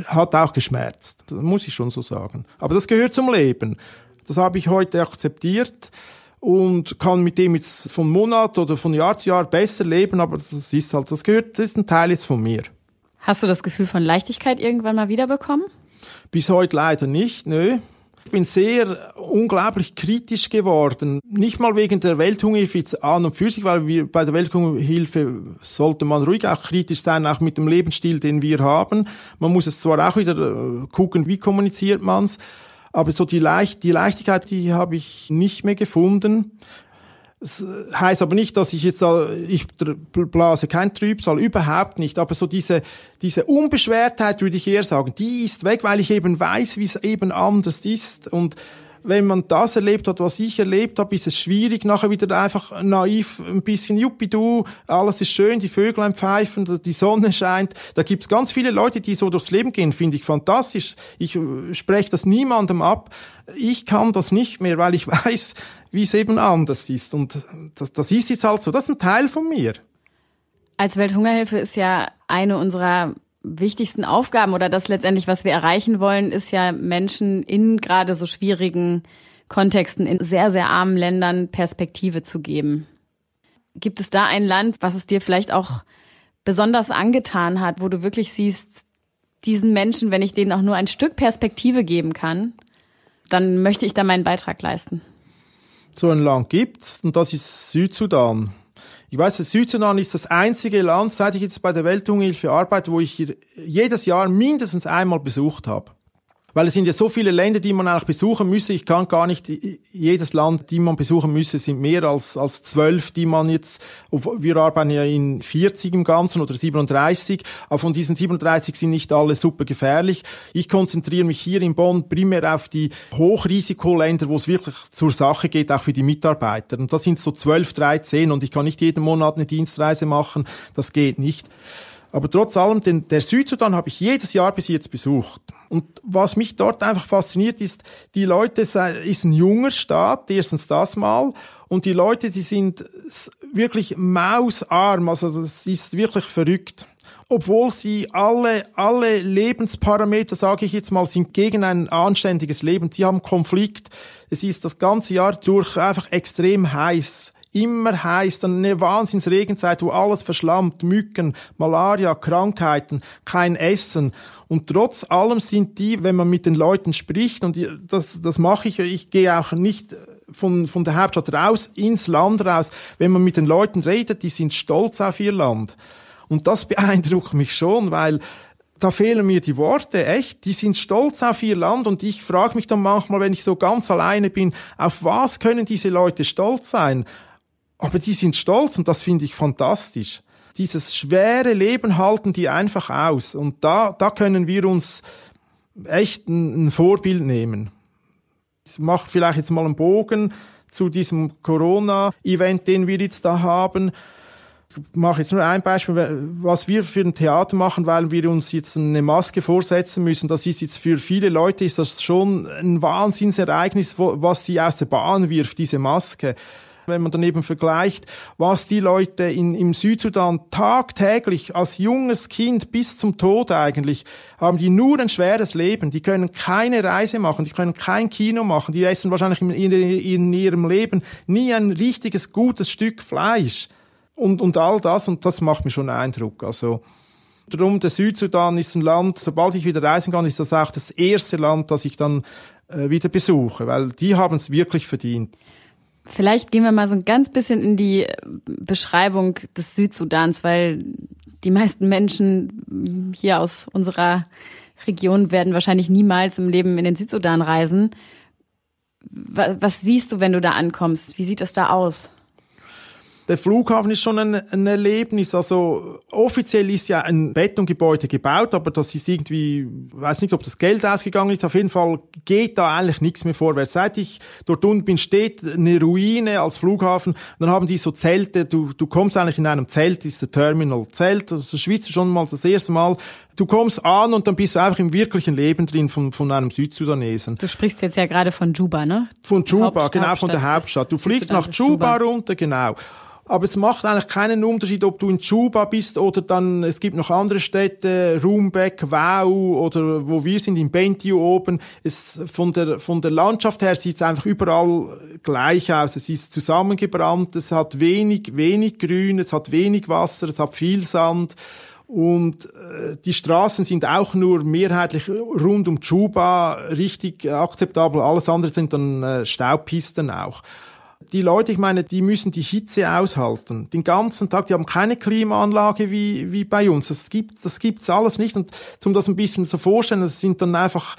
hat auch geschmerzt. Das muss ich schon so sagen. Aber das gehört zum Leben. Das habe ich heute akzeptiert und kann mit dem jetzt von Monat oder von Jahr zu Jahr besser leben, aber das ist halt, das gehört, das ist ein Teil jetzt von mir. Hast du das Gefühl von Leichtigkeit irgendwann mal wiederbekommen? Bis heute leider nicht, nö. Ich bin sehr unglaublich kritisch geworden. Nicht mal wegen der Welthungerhilfe an und für sich, weil wir bei der Welthungerhilfe sollte man ruhig auch kritisch sein, auch mit dem Lebensstil, den wir haben. Man muss es zwar auch wieder äh, gucken, wie kommuniziert man's, aber so die, Leicht, die Leichtigkeit, die habe ich nicht mehr gefunden. Das heißt aber nicht, dass ich jetzt, ich blase kein Trübsal, überhaupt nicht. Aber so diese, diese Unbeschwertheit, würde ich eher sagen, die ist weg, weil ich eben weiß, wie es eben anders ist. Und wenn man das erlebt hat, was ich erlebt habe, ist es schwierig, nachher wieder einfach naiv ein bisschen, juppi du, alles ist schön, die Vögel pfeifen, die Sonne scheint. Da gibt's ganz viele Leute, die so durchs Leben gehen, finde ich fantastisch. Ich äh, spreche das niemandem ab. Ich kann das nicht mehr, weil ich weiß, wie es eben anders ist. Und das, das ist jetzt halt so, das ist ein Teil von mir. Als Welthungerhilfe ist ja eine unserer wichtigsten Aufgaben oder das letztendlich, was wir erreichen wollen, ist ja Menschen in gerade so schwierigen Kontexten in sehr, sehr armen Ländern Perspektive zu geben. Gibt es da ein Land, was es dir vielleicht auch besonders angetan hat, wo du wirklich siehst, diesen Menschen, wenn ich denen auch nur ein Stück Perspektive geben kann, dann möchte ich da meinen Beitrag leisten. So ein Land gibt's und das ist Südsudan. Ich weiß, Südsudan ist das einzige Land, seit ich jetzt bei der Welthungerhilfe arbeite, wo ich jedes Jahr mindestens einmal besucht habe. Weil es sind ja so viele Länder, die man eigentlich besuchen müsse. Ich kann gar nicht, jedes Land, die man besuchen müsse, sind mehr als, als zwölf, die man jetzt, wir arbeiten ja in 40 im Ganzen oder 37, aber von diesen 37 sind nicht alle super gefährlich. Ich konzentriere mich hier in Bonn primär auf die Hochrisikoländer, wo es wirklich zur Sache geht, auch für die Mitarbeiter. Und das sind so 12, 13 und ich kann nicht jeden Monat eine Dienstreise machen. Das geht nicht. Aber trotz allem, den, der Südsudan habe ich jedes Jahr bis jetzt besucht. Und was mich dort einfach fasziniert ist, die Leute, ist ein junger Staat, erstens das mal, und die Leute, die sind wirklich mausarm, also das ist wirklich verrückt. Obwohl sie alle, alle Lebensparameter, sage ich jetzt mal, sind gegen ein anständiges Leben. Die haben Konflikt. Es ist das ganze Jahr durch einfach extrem heiß immer heiß, dann eine Wahnsinnsregenzeit, wo alles verschlammt, Mücken, Malaria, Krankheiten, kein Essen. Und trotz allem sind die, wenn man mit den Leuten spricht, und das, das mache ich, ich gehe auch nicht von, von der Hauptstadt raus, ins Land raus, wenn man mit den Leuten redet, die sind stolz auf ihr Land. Und das beeindruckt mich schon, weil da fehlen mir die Worte, echt. Die sind stolz auf ihr Land und ich frage mich dann manchmal, wenn ich so ganz alleine bin, auf was können diese Leute stolz sein? Aber die sind stolz und das finde ich fantastisch. Dieses schwere Leben halten die einfach aus. Und da, da können wir uns echt ein, ein Vorbild nehmen. Ich mache vielleicht jetzt mal einen Bogen zu diesem Corona-Event, den wir jetzt da haben. Ich mache jetzt nur ein Beispiel, was wir für ein Theater machen, weil wir uns jetzt eine Maske vorsetzen müssen. Das ist jetzt für viele Leute ist das schon ein Wahnsinnsereignis, was sie aus der Bahn wirft, diese Maske wenn man daneben vergleicht, was die Leute in, im Südsudan tagtäglich als junges Kind bis zum Tod eigentlich haben, die nur ein schweres Leben, die können keine Reise machen, die können kein Kino machen, die essen wahrscheinlich in, in, in ihrem Leben nie ein richtiges, gutes Stück Fleisch und, und all das und das macht mir schon Eindruck. Also, Darum, der Südsudan ist ein Land, sobald ich wieder reisen kann, ist das auch das erste Land, das ich dann äh, wieder besuche, weil die haben es wirklich verdient. Vielleicht gehen wir mal so ein ganz bisschen in die Beschreibung des Südsudans, weil die meisten Menschen hier aus unserer Region werden wahrscheinlich niemals im Leben in den Südsudan reisen. Was, siehst du, wenn du da ankommst? Wie sieht das da aus? Der Flughafen ist schon ein, ein, Erlebnis. Also offiziell ist ja ein Betongebäude gebaut, aber das ist irgendwie, weiß nicht, ob das Geld ausgegangen ist. Auf jeden Fall geht da eigentlich nichts mehr vorwärts. Seit ich dort unten bin, steht eine Ruine als Flughafen. Dann haben die so Zelte. Du, du kommst eigentlich in einem Zelt, ist der Terminal Zelt. Also Schweiz schon mal das erste Mal. Du kommst an und dann bist du einfach im wirklichen Leben drin von, von einem Südsudanesen. Du sprichst jetzt ja gerade von Juba, ne? Von Juba, genau, von der Hauptstadt. Du fliegst nach Juba, Juba runter, genau. Aber es macht eigentlich keinen Unterschied, ob du in Juba bist oder dann, es gibt noch andere Städte, Rumbek, Wau oder wo wir sind, in Bentiu oben. Es, von der, von der Landschaft her sieht es einfach überall gleich aus. Es ist zusammengebrannt, es hat wenig, wenig Grün, es hat wenig Wasser, es hat viel Sand. Und äh, die Straßen sind auch nur mehrheitlich rund um Juba richtig akzeptabel. Alles andere sind dann äh, Staubpisten auch die Leute, ich meine, die müssen die Hitze aushalten. Den ganzen Tag, die haben keine Klimaanlage wie, wie bei uns. Das gibt, das gibt's alles nicht. Und zum das ein bisschen zu vorstellen, das sind dann einfach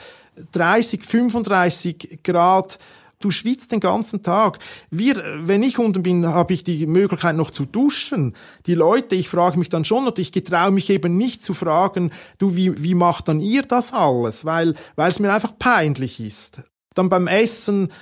30, 35 Grad Du schwitzt den ganzen Tag. Wir, wenn ich unten bin, habe ich die Möglichkeit noch zu duschen. Die Leute, ich frage mich dann schon, und ich getraue mich eben nicht zu fragen, du, wie, wie macht dann ihr das alles? Weil, weil es mir einfach peinlich ist. Dann beim Essen,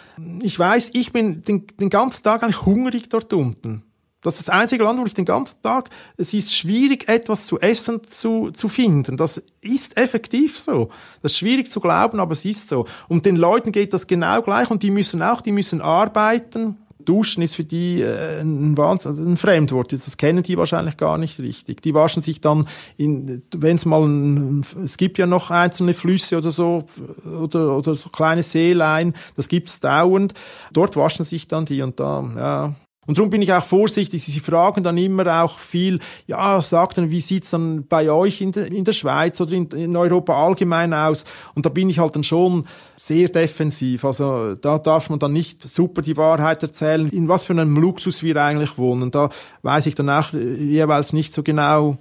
ich weiß, ich bin den, den ganzen Tag eigentlich hungrig dort unten. Das ist das einzige Land, wo ich den ganzen Tag, es ist schwierig, etwas zu essen zu, zu finden. Das ist effektiv so. Das ist schwierig zu glauben, aber es ist so. Und den Leuten geht das genau gleich und die müssen auch, die müssen arbeiten, Duschen ist für die äh, ein, Wahnsinn, also ein Fremdwort. Das kennen die wahrscheinlich gar nicht richtig. Die waschen sich dann, wenn es mal, ein, es gibt ja noch einzelne Flüsse oder so oder, oder so kleine Seelein, das gibt's dauernd. Dort waschen sich dann die und da. Ja, und darum bin ich auch vorsichtig. Sie fragen dann immer auch viel, ja, sagt dann, wie sieht's dann bei euch in, de, in der Schweiz oder in, in, Europa allgemein aus? Und da bin ich halt dann schon sehr defensiv. Also da darf man dann nicht super die Wahrheit erzählen, in was für einem Luxus wir eigentlich wohnen. Da weiß ich dann auch jeweils nicht so genau,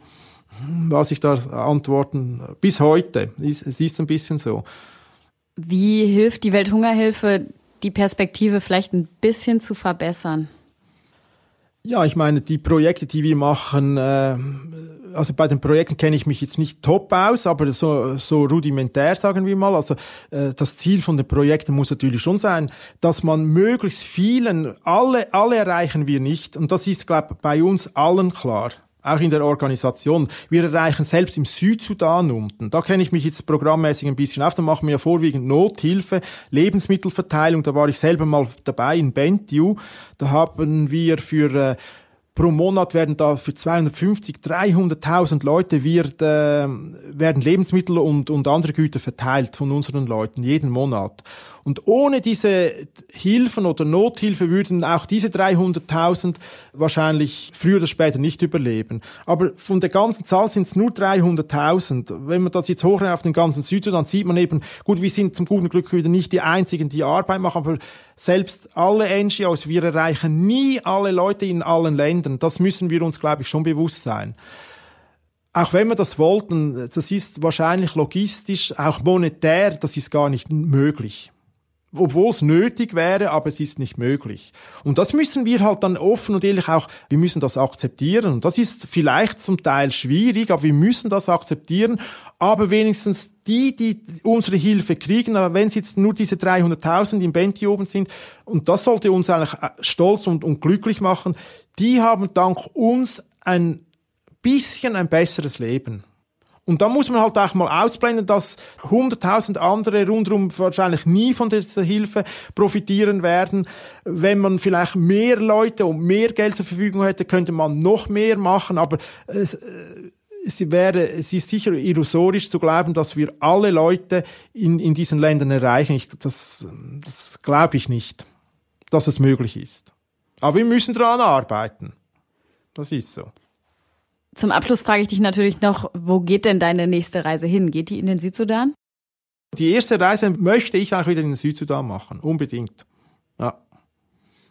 was ich da antworten. Bis heute. Es ist ein bisschen so. Wie hilft die Welthungerhilfe, die Perspektive vielleicht ein bisschen zu verbessern? Ja, ich meine, die Projekte, die wir machen, äh, also bei den Projekten kenne ich mich jetzt nicht top aus, aber so, so rudimentär, sagen wir mal. Also äh, das Ziel von den Projekten muss natürlich schon sein, dass man möglichst vielen, alle, alle erreichen wir nicht. Und das ist, glaube ich, bei uns allen klar auch in der Organisation. Wir erreichen selbst im Südsudan unten. Da kenne ich mich jetzt programmmäßig ein bisschen auf. Da machen wir ja vorwiegend Nothilfe, Lebensmittelverteilung. Da war ich selber mal dabei in Bentiu. Da haben wir für äh, pro Monat werden da für 250, 300.000 Leute wird, äh, werden Lebensmittel und, und andere Güter verteilt von unseren Leuten jeden Monat. Und ohne diese Hilfen oder Nothilfe würden auch diese 300.000 wahrscheinlich früher oder später nicht überleben. Aber von der ganzen Zahl sind es nur 300.000. Wenn man das jetzt hochrechnet auf den ganzen Süden, dann sieht man eben, gut, wir sind zum guten Glück wieder nicht die Einzigen, die Arbeit machen, aber selbst alle NGOs, wir erreichen nie alle Leute in allen Ländern. Das müssen wir uns, glaube ich, schon bewusst sein auch wenn wir das wollten, das ist wahrscheinlich logistisch, auch monetär, das ist gar nicht möglich obwohl es nötig wäre, aber es ist nicht möglich. Und das müssen wir halt dann offen und ehrlich auch, wir müssen das akzeptieren. Und das ist vielleicht zum Teil schwierig, aber wir müssen das akzeptieren. Aber wenigstens die, die unsere Hilfe kriegen, aber wenn es jetzt nur diese 300.000 im Benti oben sind, und das sollte uns eigentlich äh, stolz und, und glücklich machen, die haben dank uns ein bisschen ein besseres Leben. Und da muss man halt auch mal ausblenden, dass hunderttausend andere rundherum wahrscheinlich nie von dieser Hilfe profitieren werden. Wenn man vielleicht mehr Leute und mehr Geld zur Verfügung hätte, könnte man noch mehr machen, aber äh, es wäre, es ist sicher illusorisch zu glauben, dass wir alle Leute in, in diesen Ländern erreichen. Ich, das, das glaube ich nicht, dass es möglich ist. Aber wir müssen daran arbeiten. Das ist so. Zum Abschluss frage ich dich natürlich noch, wo geht denn deine nächste Reise hin? Geht die in den Südsudan? Die erste Reise möchte ich eigentlich wieder in den Südsudan machen, unbedingt. Ja.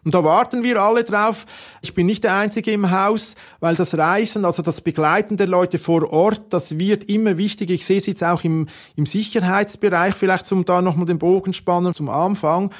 Und da warten wir alle drauf. Ich bin nicht der Einzige im Haus, weil das Reisen, also das Begleiten der Leute vor Ort, das wird immer wichtiger. Ich sehe es jetzt auch im, im Sicherheitsbereich, vielleicht zum da nochmal den Bogen spannen zum Anfang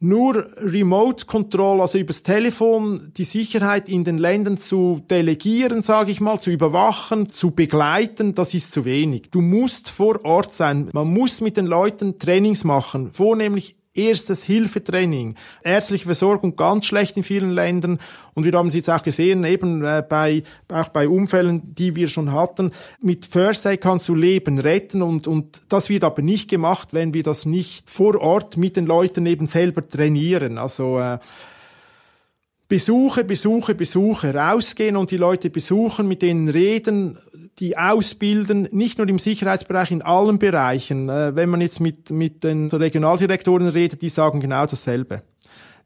nur Remote Control, also übers Telefon, die Sicherheit in den Ländern zu delegieren, sage ich mal, zu überwachen, zu begleiten, das ist zu wenig. Du musst vor Ort sein. Man muss mit den Leuten Trainings machen, vornehmlich erstes Hilfetraining. Ärztliche Versorgung ganz schlecht in vielen Ländern. Und wir haben es jetzt auch gesehen, eben äh, bei, auch bei Unfällen, die wir schon hatten. Mit First Aid kannst du Leben retten und, und das wird aber nicht gemacht, wenn wir das nicht vor Ort mit den Leuten eben selber trainieren. Also, äh, Besuche, Besuche, Besuche, rausgehen und die Leute besuchen, mit denen reden, die ausbilden, nicht nur im Sicherheitsbereich, in allen Bereichen. Äh, wenn man jetzt mit, mit den Regionaldirektoren redet, die sagen genau dasselbe.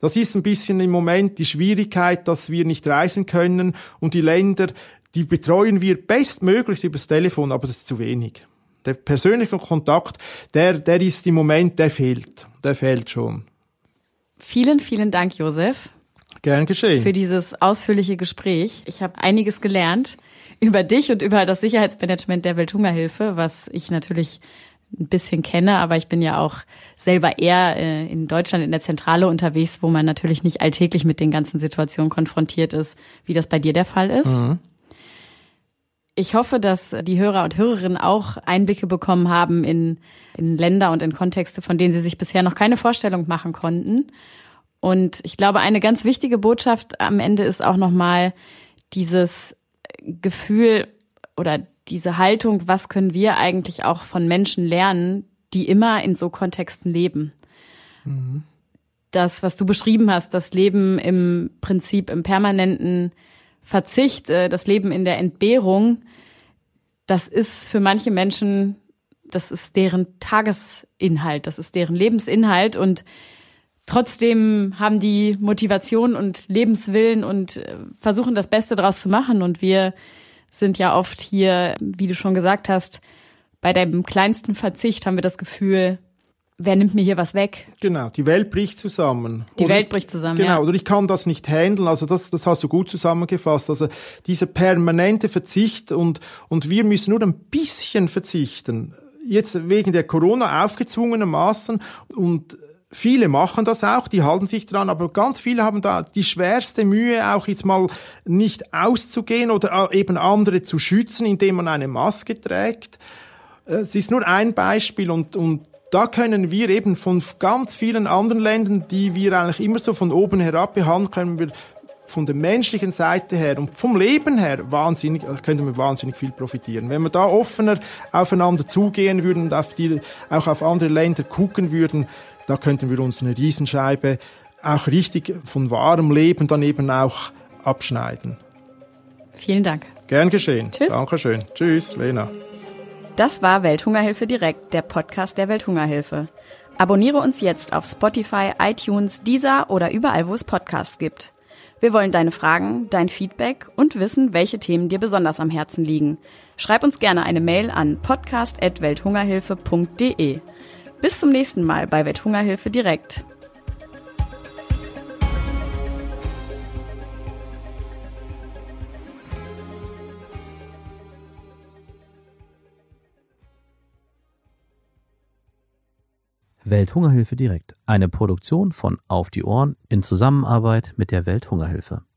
Das ist ein bisschen im Moment die Schwierigkeit, dass wir nicht reisen können und die Länder, die betreuen wir bestmöglichst übers Telefon, aber das ist zu wenig. Der persönliche Kontakt, der, der ist im Moment, der fehlt. Der fehlt schon. Vielen, vielen Dank, Josef. Gern geschehen. Für dieses ausführliche Gespräch. Ich habe einiges gelernt über dich und über das Sicherheitsmanagement der Welthungerhilfe, was ich natürlich ein bisschen kenne, aber ich bin ja auch selber eher äh, in Deutschland in der Zentrale unterwegs, wo man natürlich nicht alltäglich mit den ganzen Situationen konfrontiert ist, wie das bei dir der Fall ist. Mhm. Ich hoffe, dass die Hörer und Hörerinnen auch Einblicke bekommen haben in, in Länder und in Kontexte, von denen sie sich bisher noch keine Vorstellung machen konnten. Und ich glaube, eine ganz wichtige Botschaft am Ende ist auch nochmal dieses Gefühl oder diese Haltung, was können wir eigentlich auch von Menschen lernen, die immer in so Kontexten leben. Mhm. das, was du beschrieben hast, das Leben im Prinzip im permanenten Verzicht, äh, das Leben in der Entbehrung, das ist für manche Menschen, das ist deren Tagesinhalt, das ist deren Lebensinhalt und trotzdem haben die Motivation und Lebenswillen und äh, versuchen das Beste daraus zu machen und wir sind ja oft hier, wie du schon gesagt hast, bei dem kleinsten Verzicht haben wir das Gefühl, wer nimmt mir hier was weg? Genau, die Welt bricht zusammen. Die oder Welt bricht zusammen. Genau, ja. oder ich kann das nicht handeln. Also das, das hast du gut zusammengefasst. Also dieser permanente Verzicht und, und wir müssen nur ein bisschen verzichten. Jetzt wegen der Corona aufgezwungenen Maßen und Viele machen das auch, die halten sich dran, aber ganz viele haben da die schwerste Mühe, auch jetzt mal nicht auszugehen oder äh, eben andere zu schützen, indem man eine Maske trägt. Äh, es ist nur ein Beispiel und, und da können wir eben von ganz vielen anderen Ländern, die wir eigentlich immer so von oben herab behandeln, können wir von der menschlichen Seite her und vom Leben her wahnsinnig, äh, könnte man wahnsinnig viel profitieren. Wenn wir da offener aufeinander zugehen würden und auf die, auch auf andere Länder gucken würden, da könnten wir uns eine Riesenscheibe auch richtig von wahrem Leben dann eben auch abschneiden. Vielen Dank. Gern geschehen. Tschüss. Dankeschön. Tschüss, Lena. Das war Welthungerhilfe direkt, der Podcast der Welthungerhilfe. Abonniere uns jetzt auf Spotify, iTunes, Deezer oder überall, wo es Podcasts gibt. Wir wollen deine Fragen, dein Feedback und wissen, welche Themen dir besonders am Herzen liegen. Schreib uns gerne eine Mail an podcast.welthungerhilfe.de. Bis zum nächsten Mal bei Welthungerhilfe direkt. Welthungerhilfe direkt. Eine Produktion von Auf die Ohren in Zusammenarbeit mit der Welthungerhilfe.